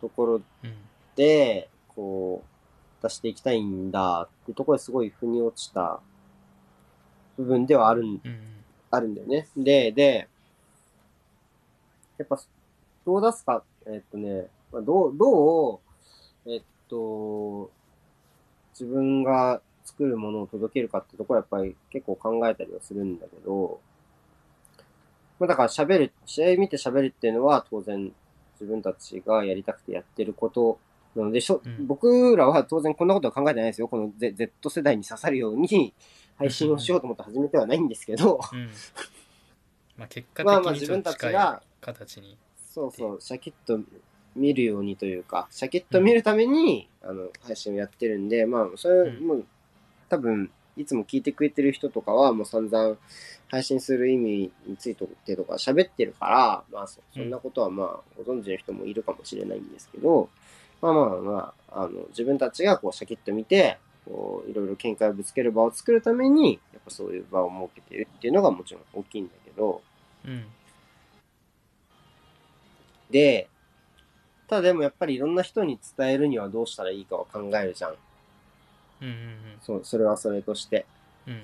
A: ところ
B: うん
A: で、こう、出していきたいんだっていうところですごい腑に落ちた部分ではあるん、
B: うん。
A: あるんだよね。で、で、やっぱ、どう出すか、えっとね、まあどう、どう、えっと、自分が作るものを届けるかってところはやっぱり結構考えたりはするんだけど、まあだから喋る、試合見て喋るっていうのは当然自分たちがやりたくてやってることなので、しょ。
B: うん。
A: 僕らは当然こんなことは考えてないですよ。この Z, Z 世代に刺さるように配信をしようと思って始めてはないんですけど、
B: うん。まあ結果
A: まあまあ
B: 的にちょっと近い
A: 自分たちが
B: 形に。
A: そうそう、シャキッと見るようにというか、シャキッと見るために、あの、配信をやってるんで、まあ、それ、
B: うん。
A: もう、多分、いつも聞いてくれてる人とかは、もう散々、配信する意味についてとか喋ってるから、まあそ、そんなことはまあ、ご存知の人もいるかもしれないんですけど、まあまあまあ、あの、自分たちがこう、シャキッと見て、こう、いろいろ見解をぶつける場を作るために、やっぱそういう場を設けてるっていうのがもちろん大きいんだけど、
B: うん。
A: で、ただでもやっぱりいろんな人に伝えるにはどうしたらいいかを考えるじゃん。
B: うんうん
A: そう、それはそれとして。
B: うんうん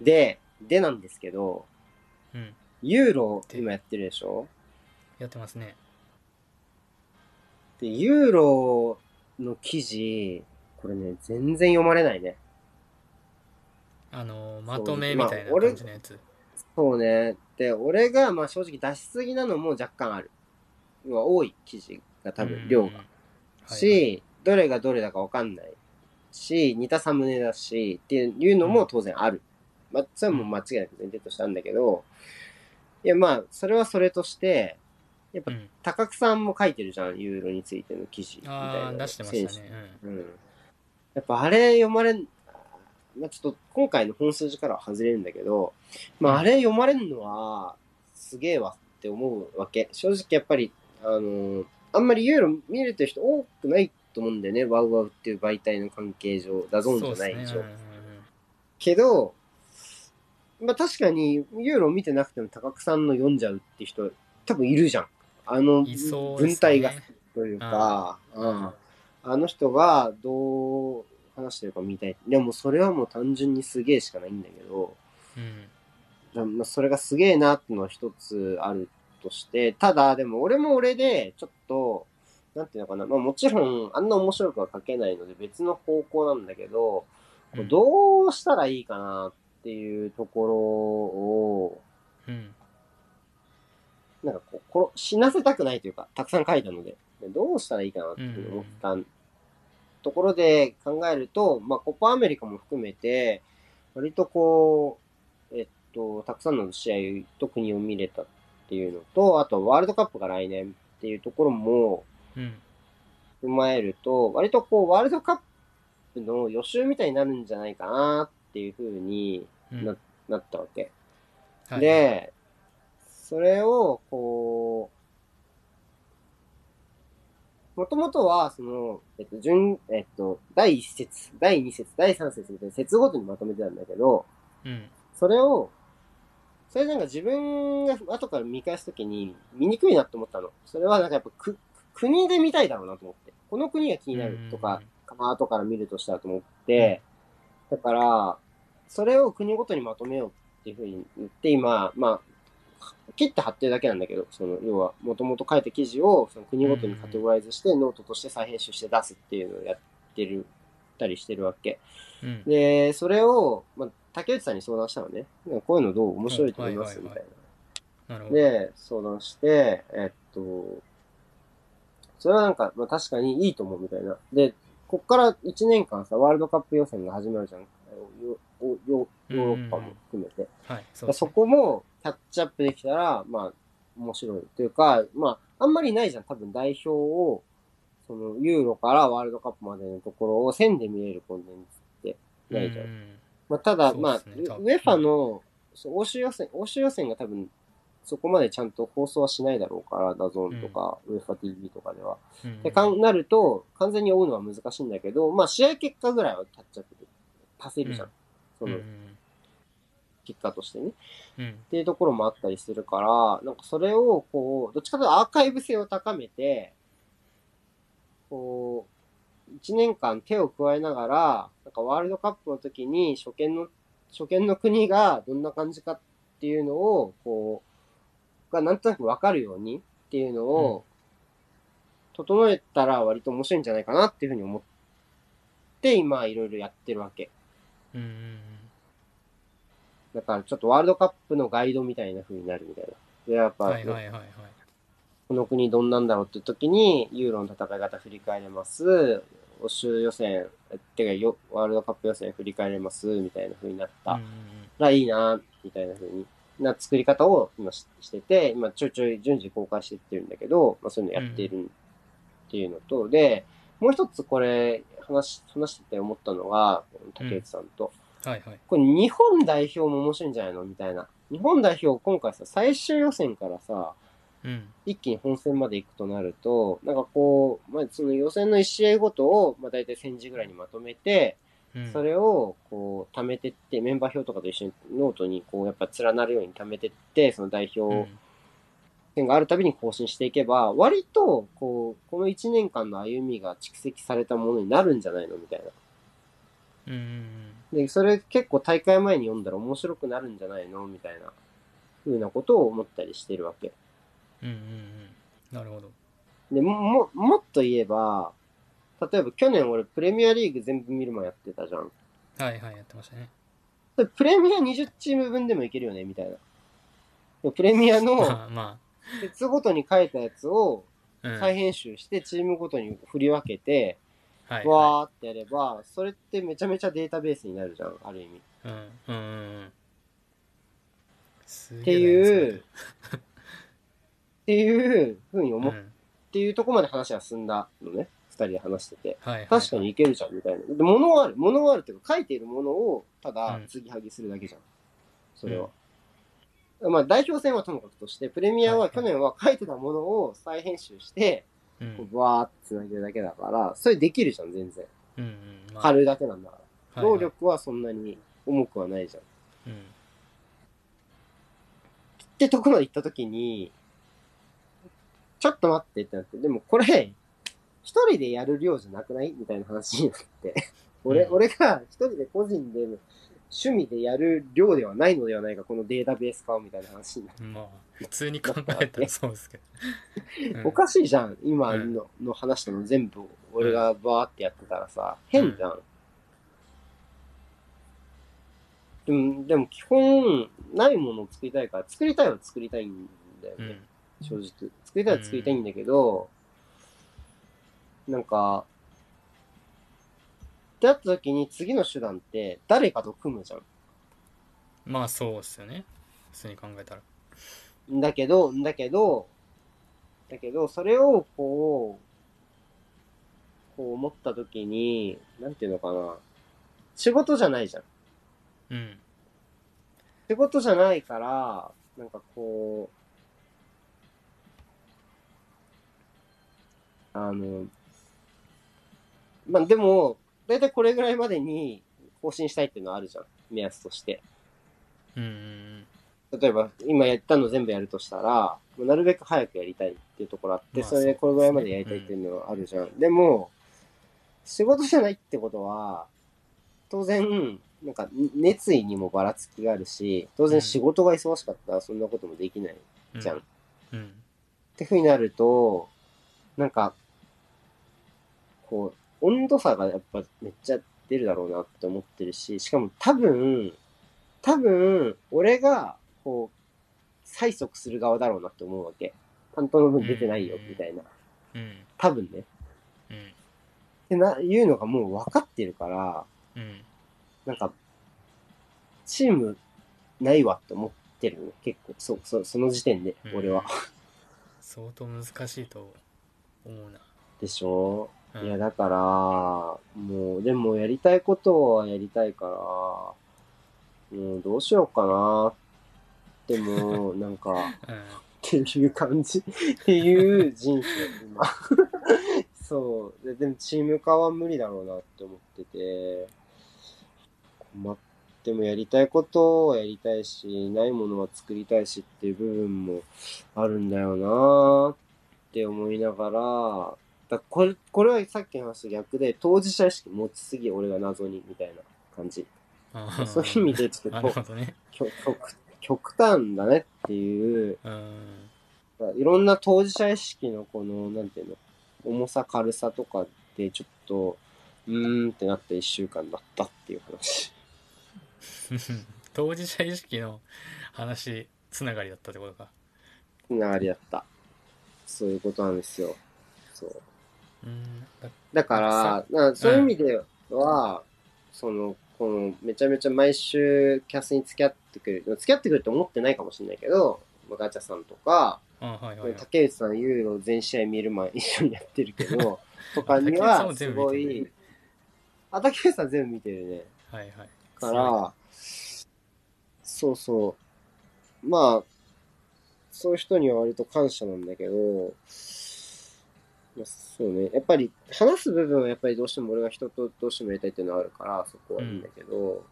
A: で、でなんですけど、
B: うん
A: ユーロ今やってるでしょ？
B: やってますね
A: で、ユーロの記事、これね、全然読まれないね。
B: あのまとめみたいな感じのやつ
A: そうね。で、俺がまあ正直出しすぎなのも若干ある。要は多い記事が多分量が。
B: が
A: し、どれがどれだかわかんないし、似たサムネだし、っていうのも当然ある。まあ、それはもう間違いなく前提としてあるんだけど、いや、まあ、それはそれとして、やっぱ
B: うん、
A: 高久さんも書いてるじゃん、ユーロについての記事みたいな
B: 出してました
A: 選
B: ね
A: 手うん。やっぱあれ読まれん、まあちょっと今回の本数字からは外れるんだけど、まああれ読まれんのはすげえわって思うわけ。正直やっぱり、あのーあんまりユーロ見れてる人多くないと思うんだよね、 WOWOW っていう媒体の関係上、 DAZN じゃない以上。
B: ね
A: けど、まあ確かにユーロ見てなくても高久さんの読んじゃうって人多分いるじゃん。あの文体がというか、うんあの人がどう話してるか見たい。でもそれはもう単純にすげえしかないんだけど、
B: うん
A: だまあそれがすげえなっていうのは一つあるとして、ただでも俺も俺でちょっと、なんていうのかな、まあもちろんあんな面白くは書けないので別の方向なんだけど、こ
B: う
A: うんどうしたらいいかなっていうところを、
B: うん。
A: なんかこう、殺死なせたくないというか、たくさん書いたので、でどうしたらいいかなって思ったんところで考えると、まあ、コパアメリカも含めて、割とこう、えっと、たくさんの試合と国を見れたっていうのと、あとワールドカップが来年っていうところも
B: うん。
A: 踏まえると、割とこう、ワールドカップの予習みたいになるんじゃないかなっていうふうに
B: うん。
A: ななったわけ。
B: はい。
A: で、それを、こう、もともとは、その、えっと、順、えっと、第一節、第二節、第三節みたいな節ごとにまとめてたんだけど、
B: うん。
A: それを、それなんか自分が後から見返すときに見にくいなって思ったの。それはなんかやっぱく、国で見たいだろうなと思って。この国が気になるとか、まあ後から見るとしたらと思って、だから、それを国ごとにまとめようっていうふうに言って、今、まあ、切って貼ってるだけなんだけど、その、要は、もともと書いた記事を、その国ごとにカテゴライズして、ノートとして再編集して出すっていうのをやってる、たりしてるわけ。
B: うん
A: で、それを、まあ、竹内さんに相談したのね。こういうのどう面白いと思います？みたいな。で、相談して、えっと、それはなんか、まあ確かにいいと思うみたいな。で、こっから1年間さ、ワールドカップ予選が始まるじゃん。よよヨーロッパも含めて。
B: はいそ
A: そこもキャッチアップできたら、まあ、面白い。というか、まあ、あんまりないじゃん。多分代表を、その、ユーロからワールドカップまでのところを線で見れるコンテンツってないじゃん。
B: うん
A: まあ、ただ、まあ、 UEFA の、そう欧州予選、欧州予選が多分、そこまでちゃんと放送はしないだろうから、 DAZN とか、 UEFA TV とかでは。
B: うん
A: で、かんなると、完全に追うのは難しいんだけど、まあ、試合結果ぐらいはキャッチアップで足せるじゃん。
B: うん
A: その
B: うん
A: 結果としてね。
B: うん
A: っていうところもあったりするから、なんかそれを、こう、どっちかというとアーカイブ性を高めて、こう、一年間手を加えながら、なんかワールドカップの時に初見の、初見の国がどんな感じかっていうのを、こう、がなんとなくわかるようにっていうのを、整えたら割と面白いんじゃないかなっていうふうに思って、今いろいろやってるわけ。
B: うんうん
A: だからちょっとワールドカップのガイドみたいな風になるみたいな。で、やっ
B: う
A: ぱ、
B: んはいはいはいはい
A: この国どんなんだろうって時に、ユーロの戦い方振り返れます。欧州予選、てかよ、ワールドカップ予選振り返れます、みたいな風になった。
B: うんうん
A: らいいな、みたいな風にな作り方を今ししてて、今ちょいちょい順次公開していってるんだけど、まあそういうのやっているっていうのと、で、もう一つこれ、話、話してて思ったのが、竹内さんと。
B: はいはい。
A: これ日本代表も面白いんじゃないの？みたいな。日本代表今回さ、最終予選からさ、
B: うん
A: 一気に本戦まで行くとなると、なんかこう、まあ、その予選の1試合ごとを、まあ、大体1000字ぐらいにまとめて、
B: うん
A: それを、こう、貯めてって、メンバー表とかと一緒にノートに、こう、やっぱ連なるように貯めてって、その代
B: うん
A: 表戦があるたびに更新していけば、割と、こう、この1年間の歩みが蓄積されたものになるんじゃないのみたいな。で、それ結構大会前に読んだら面白くなるんじゃないのみたいな、ふうなことを思ったりしてるわけ。
B: うんうんうん。なるほど。
A: で、も、も、もっと言えば、例えば去年俺プレミアリーグ全部見るもんやってたじゃん。
B: はいはいやってましたね。
A: プレミア20チーム分でもいけるよねみたいな。でプレミアの 節ごとに書いたやつを再編集してチームごとに振り分けて、
B: はいはい。
A: わーってやれば、それってめちゃめちゃデータベースになるじゃん、ある意味。
B: うん。うんうん
A: っていう、っていうふうに思
B: うん
A: っていうところまで話は進んだのね。二人で話してて。
B: はいはいはい
A: 確かにいけるじゃん、みたいな。で、物はある。物はあるっていうか、書いているものを、ただ
B: う、ん
A: 継ぎはぎするだけじゃん。それは。まあ、代表戦はともかくとして、プレミアは去年は書いてたものを再編集して、
B: うん
A: こうバーって繋いでるだけだから、それできるじゃん、全然。
B: うんうんまあ
A: 貼るだけなんだから。
B: はいはい
A: 労力はそんなに重くはないじゃん。っ
B: うん
A: てところまで行った時に、ちょっと待ってってなって、でもこれ、一人でやる量じゃなくない？みたいな話になって。俺、
B: うん
A: 俺が一人で個人で趣味でやる量ではないのではないか、このデータベース化をみたいな話になって。
B: まあ普通に考えたらそうですけど、うん
A: おかしいじゃん、今の,、の話したの全部、俺がバーってやってたらさ、変じゃん。でも、でも基本、ないものを作りたいから、作りたいは作りたいんだよね。
B: うん
A: 正直。作りたいは作りたいんだけど、なんか、ってなった時に次の手段って誰かと組むじゃん。
B: まあそうっすよね普通に考えたら
A: だけど、だけど、だけど、それをこう、こう思った時に、なんていうのかな。仕事じゃないじゃん。
B: うん
A: 仕事じゃないから、なんかこう、あの、まあでも、だいたいこれぐらいまでに更新したいっていうのはあるじゃん。目安として。
B: うんうん
A: 例えば、今やったの全部やるとしたら、なるべく早くやりたいっていうところあって、
B: まあ
A: それでこれぐらいまでやりたいっていうのはあるじゃん。でも、仕事じゃないってことは、当然、なんか熱意にもばらつきがあるし、当然仕事が忙しかったらそんなこともできない
B: うん
A: じゃん。っ
B: うん
A: てふうになると、なんか、こう、温度差がやっぱめっちゃ出るだろうなって思ってるし、しかも多分、多分、俺が、こう、催促する側だろうなって思うわけ。担当の分出てないよ、みたいな。
B: うん
A: 多分ね。
B: うん
A: ってな、いうのがもう分かってるから、
B: うん
A: なんか、チームないわって思ってるの。結構、そう、そう、その時点で、俺は。
B: 相当難しいと思うな。
A: でしょ？
B: うん。
A: いや、だから、もう、でもやりたいことはやりたいから、もうどうしようかな。っても、なんか、
B: うん。
A: っていう感じ。っていう人生、今。そう。ででも、チーム化は無理だろうなって思ってて、困ってもやりたいことをやりたいし、ないものは作りたいしっていう部分もあるんだよなって思いながら、だこれ、これはさっきの話と逆で、当事者意識持ちすぎ、俺が謎に、みたいな感じ。そういう意味で、ちょっ
B: な
A: と
B: ね
A: 極極極端だねっていう、
B: うん
A: いろんな当事者意識のこの、なんていうの、重さ軽さとかでちょっと、うーんってなった一週間だったっていう話。
B: 当事者意識の話つながりだったってことか
A: つながりだった。そういうことなんですよ。そう。
B: うんだ
A: だから、なそういう意味では、その、この、めちゃめちゃ毎週キャスに付き合ってくる、付き合ってくると思ってないかもしれないけど、まあガチャさんとか、竹内さん、ユーロ全試合見る前一緒にやってるけど、とかにはすごい、あ、竹内さん全部見てるね。
B: はいはい
A: から、そうそう。まあ、そういう人には割と感謝なんだけど、まあ、そうね。やっぱり話す部分はやっぱりどうしても俺が人とどうしてもやりたいっていうのはあるから、そこはいいんだけど、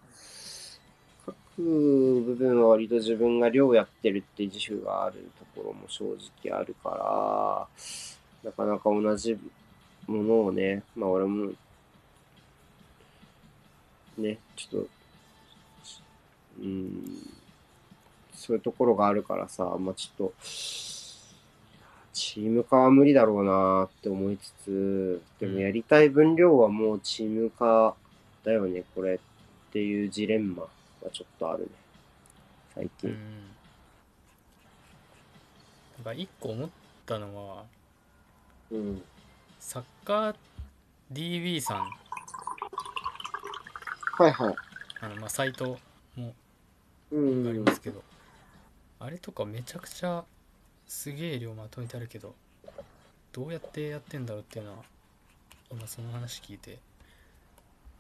A: 書く部分は割と自分が量やってるって自負があるところも正直あるから、なかなか同じものをね、まあ俺も、ね、ちょっと、うん、そういうところがあるからさ、まあちょっと、チーム化は無理だろうなって思いつつ、でもやりたい分量はもうチーム化だよね、これっていうジレンマはちょっとあるね。最
B: う
A: 近。
B: んなんか一個思ったのは
A: うん。
B: サッカー DB さん
A: はいはい。
B: あのまあサイトも
A: うん。
B: ありますけど、あれとかめちゃくちゃすげえ量まとめてあるけどどうやってやってんだろうっていうのは今その話聞いて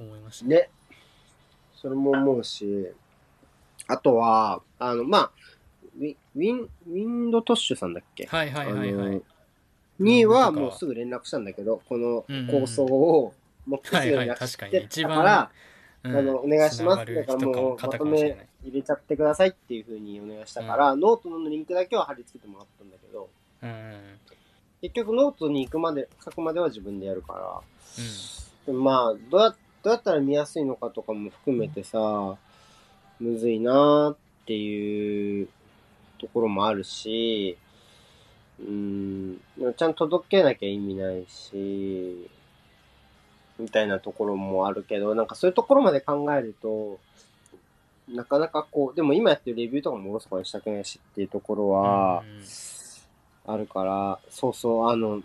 B: 思いました。
A: ね。それも思うし、あとは、あの、まあ、ウィウィン、ウィンドトッシュさんだっけ？
B: はいはいはいはい。
A: にはもうすぐ連絡したんだけど、この構想を持ってすぐに
B: はいはい
A: 出して
B: 確かに。一
A: たから、
B: 番、
A: あの、お願いします。だからもうま
B: 方
A: とめ入れちゃってくださいっていうふうにお願いしたから、ノートのリンクだけは貼り付けてもらったんだけど、結局ノートに行くまで、書くまでは自分でやるから、まあ、どうや、どうやったら見やすいのかとかも含めてさ、むずいなーっていうところもあるし、うーん、ちゃんと届けなきゃ意味ないし、みたいなところもあるけど、なんかそういうところまで考えると、なかなかこう、でも今やってるレビューとかもおろそかにしたくないしっていうところは、あるから、そうそう、あの、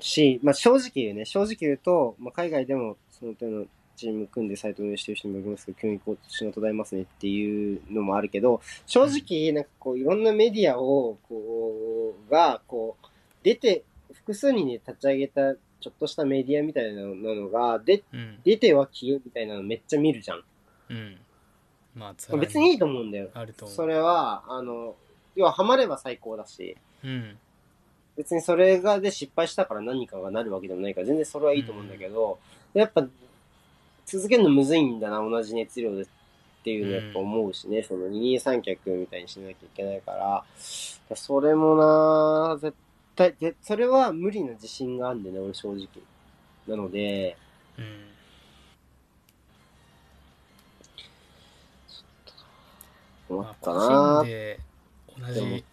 A: し、まあ、正直言うね、正直言うと、まあ、海外でもその手のチーム組んでサイト運営してる人もいますけど、急にこう仕事代ますねっていうのもあるけど、正直、なんかこう、いろんなメディアを、こう、が、こう、出て、複数人で立ち上げた、ちょっとしたメディアみたいなのが、で、
B: うん。
A: 出ては消えみたいなのめっちゃ見るじゃん。
B: うん。まあ
A: 別にいいと思うんだよ。
B: あると思う。
A: それは、あの、要はハマれば最高だし、
B: うん。
A: 別にそれがで失敗したから何かがなるわけでもないから、全然それはいいと思うんだけど、やっぱ、続けるのむずいんだな、同じ熱量でっていうのやっぱ思うしね、その二人三脚みたいにしなきゃいけないから、それもな、絶対、でそれは無理な自信があるんでね、俺正直。なので、
B: うん。
A: 思
B: まあ
A: ったな。
B: 個人
A: ーっ
B: で同じ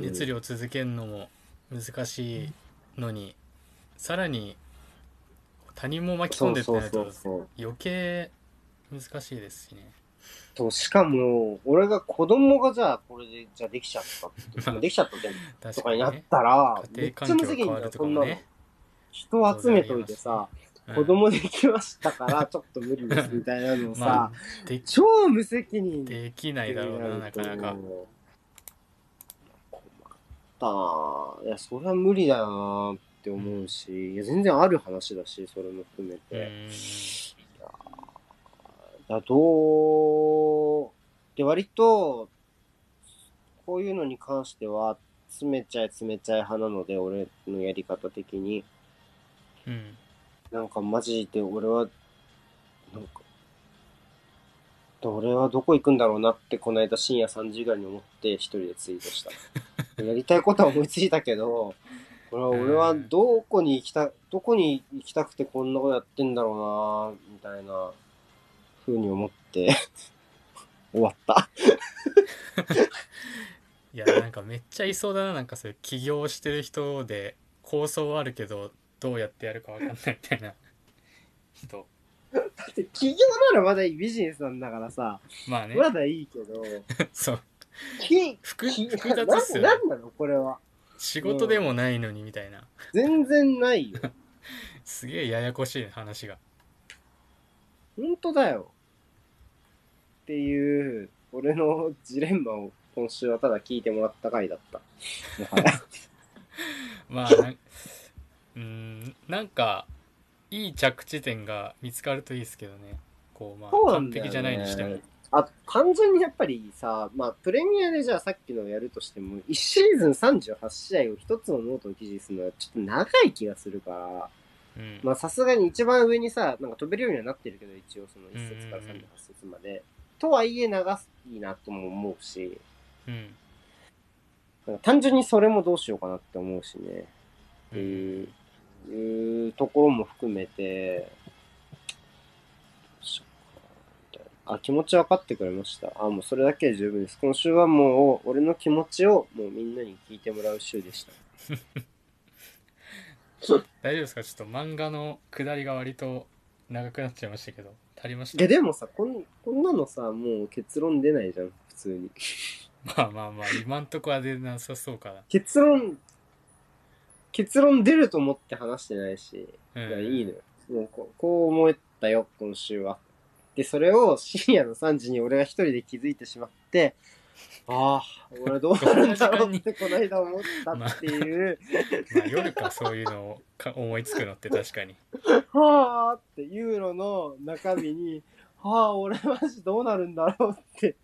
B: 熱量続けるのも難しいのにさらに他人も巻き込んでってなると余計難しいですしね
A: そう。しかも、俺が子供がじゃあ、これで、じゃあできちゃったって。
B: まあ。
A: できちゃったってと
B: 確か
A: かになったら、め
B: 家
A: っちゃ無責任じゃん、
B: わるとかも
A: そんな人集めといてさ、
B: うん。
A: 子供できましたから、ちょっと無理ですみたいなのをさ、超無責任
B: できないだろうななかなか。
A: 困ったないや、それは無理だよなって思うし、いや、全然ある話だし、それも含め
B: う
A: て。
B: ん
A: だどう、で、割と、こういうのに関しては、詰めちゃえ詰めちゃえ派なので、俺のやり方的に。
B: うん
A: なんかマジで俺は、なんか、俺はどこ行くんだろうなってこの間深夜3時ぐらいに思って一人でツイートした。やりたいことは思いついたけど、これは俺はどこに行きた、どこに行きたくてこんなことやってんだろうなみたいな風に思って 終わった。
B: いやなんかめっちゃいそうだななんかそういう起業してる人で構想はあるけどどうやってやるかわかんないみたいな。人
A: だって企業ならまだいいビジネスなんだからさ、
B: まあね。
A: まだいいけど、
B: そう。
A: き
B: 複雑っすよね。
A: ななんなのこれは。
B: 仕事でもないのにみたいな。
A: 全然ないよ。
B: すげえややこしい話が。
A: 本当だよ。っていう、俺のジレンマを今週はただ聞いてもらった回だった。
B: まあなんうーんなんかいい着地点が見つかるといいですけどね。こうまあ
A: そうなんだよね
B: 完璧じゃないにしても。
A: あ、単純にやっぱりさ、まあ、プレミアでじゃあさっきのやるとしても、1シーズン38試合を一つのノートの記事にするのはちょっと長い気がするから、
B: うん。
A: まあさすがに一番上にさ、なんか飛べるようにはなってるけど、一応その1節から38節まで。とはいえ長いなとも思うし、
B: うん
A: なんか単純にそれもどうしようかなって思うしね。
B: うん
A: いう、ところも含めて、あ、気持ち分かってくれました。あ、もうそれだけで十分です。今週はもう、俺の気持ちをもうみんなに聞いてもらう週でした。
B: 大丈夫ですか？ちょっと漫画の下りが割と長くなっちゃいましたけど足りまし
A: い
B: た
A: やでもさ、こんこんなのさ、もう結論出ないじゃん、普通に。
B: まあまあまあ今んとこは出なさそうか
A: 結論、結論出ると思って話してないし、
B: な、うん
A: いや、いいのよ。もうこう、こう思ったよ、今週は。で、それを深夜の3時に俺が一人で気づいてしまって、ああ、俺どうなるんだろうってこの間思ったっていう、
B: まあ夜かそういうのをか思いつくのって確かに。
A: はあっていうのの中身に、はあ、俺マジどうなるんだろうって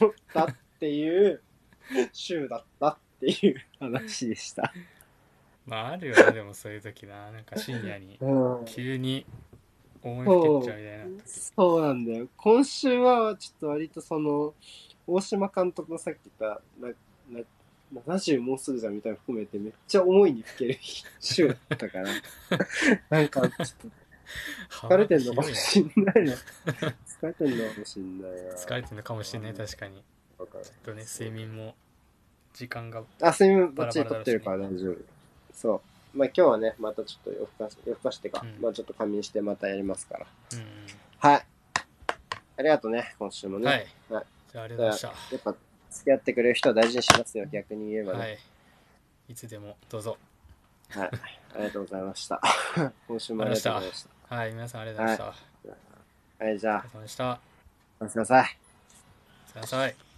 A: 思ったっていう週だったっていう話でした。
B: まああるよねでもそういう時な。なんか深夜に
A: うん。
B: 急に思いふけちゃうみたいな
A: そうなんだよ。今週はちょっと割とその、大島監督のさっき言った、な、な、70もうすぐじゃんみたいなの含めてめっちゃ思いにふける週だったから、なんかちょっと疲れてんのかもしんないな。疲れてんのかもしんないな。
B: 疲れてるのかもしれない確かに
A: か
B: ちょっとね睡眠も時間が
A: あ、睡眠バ
B: バラバラだし
A: ッチリとってるから大丈夫。そう。まあ今日はね、またちょっと夜更かし、夜更かしてか、
B: うん
A: まあちょっと仮眠してまたやりますから。
B: うん
A: はい。ありがとうね、今週もね。
B: はい
A: はい
B: じゃあありがとうございま
A: やっぱ付き合ってくれる人は大事にしますよ、逆に言えばね。
B: したはいいつでもどうぞ
A: はい。ありがとうございました。今週もありがとうございました。
B: はい、皆さんありがとうございました。
A: はい、じゃあ
B: お疲れ様でした。
A: おやすみなさい。
B: おやすみなさい。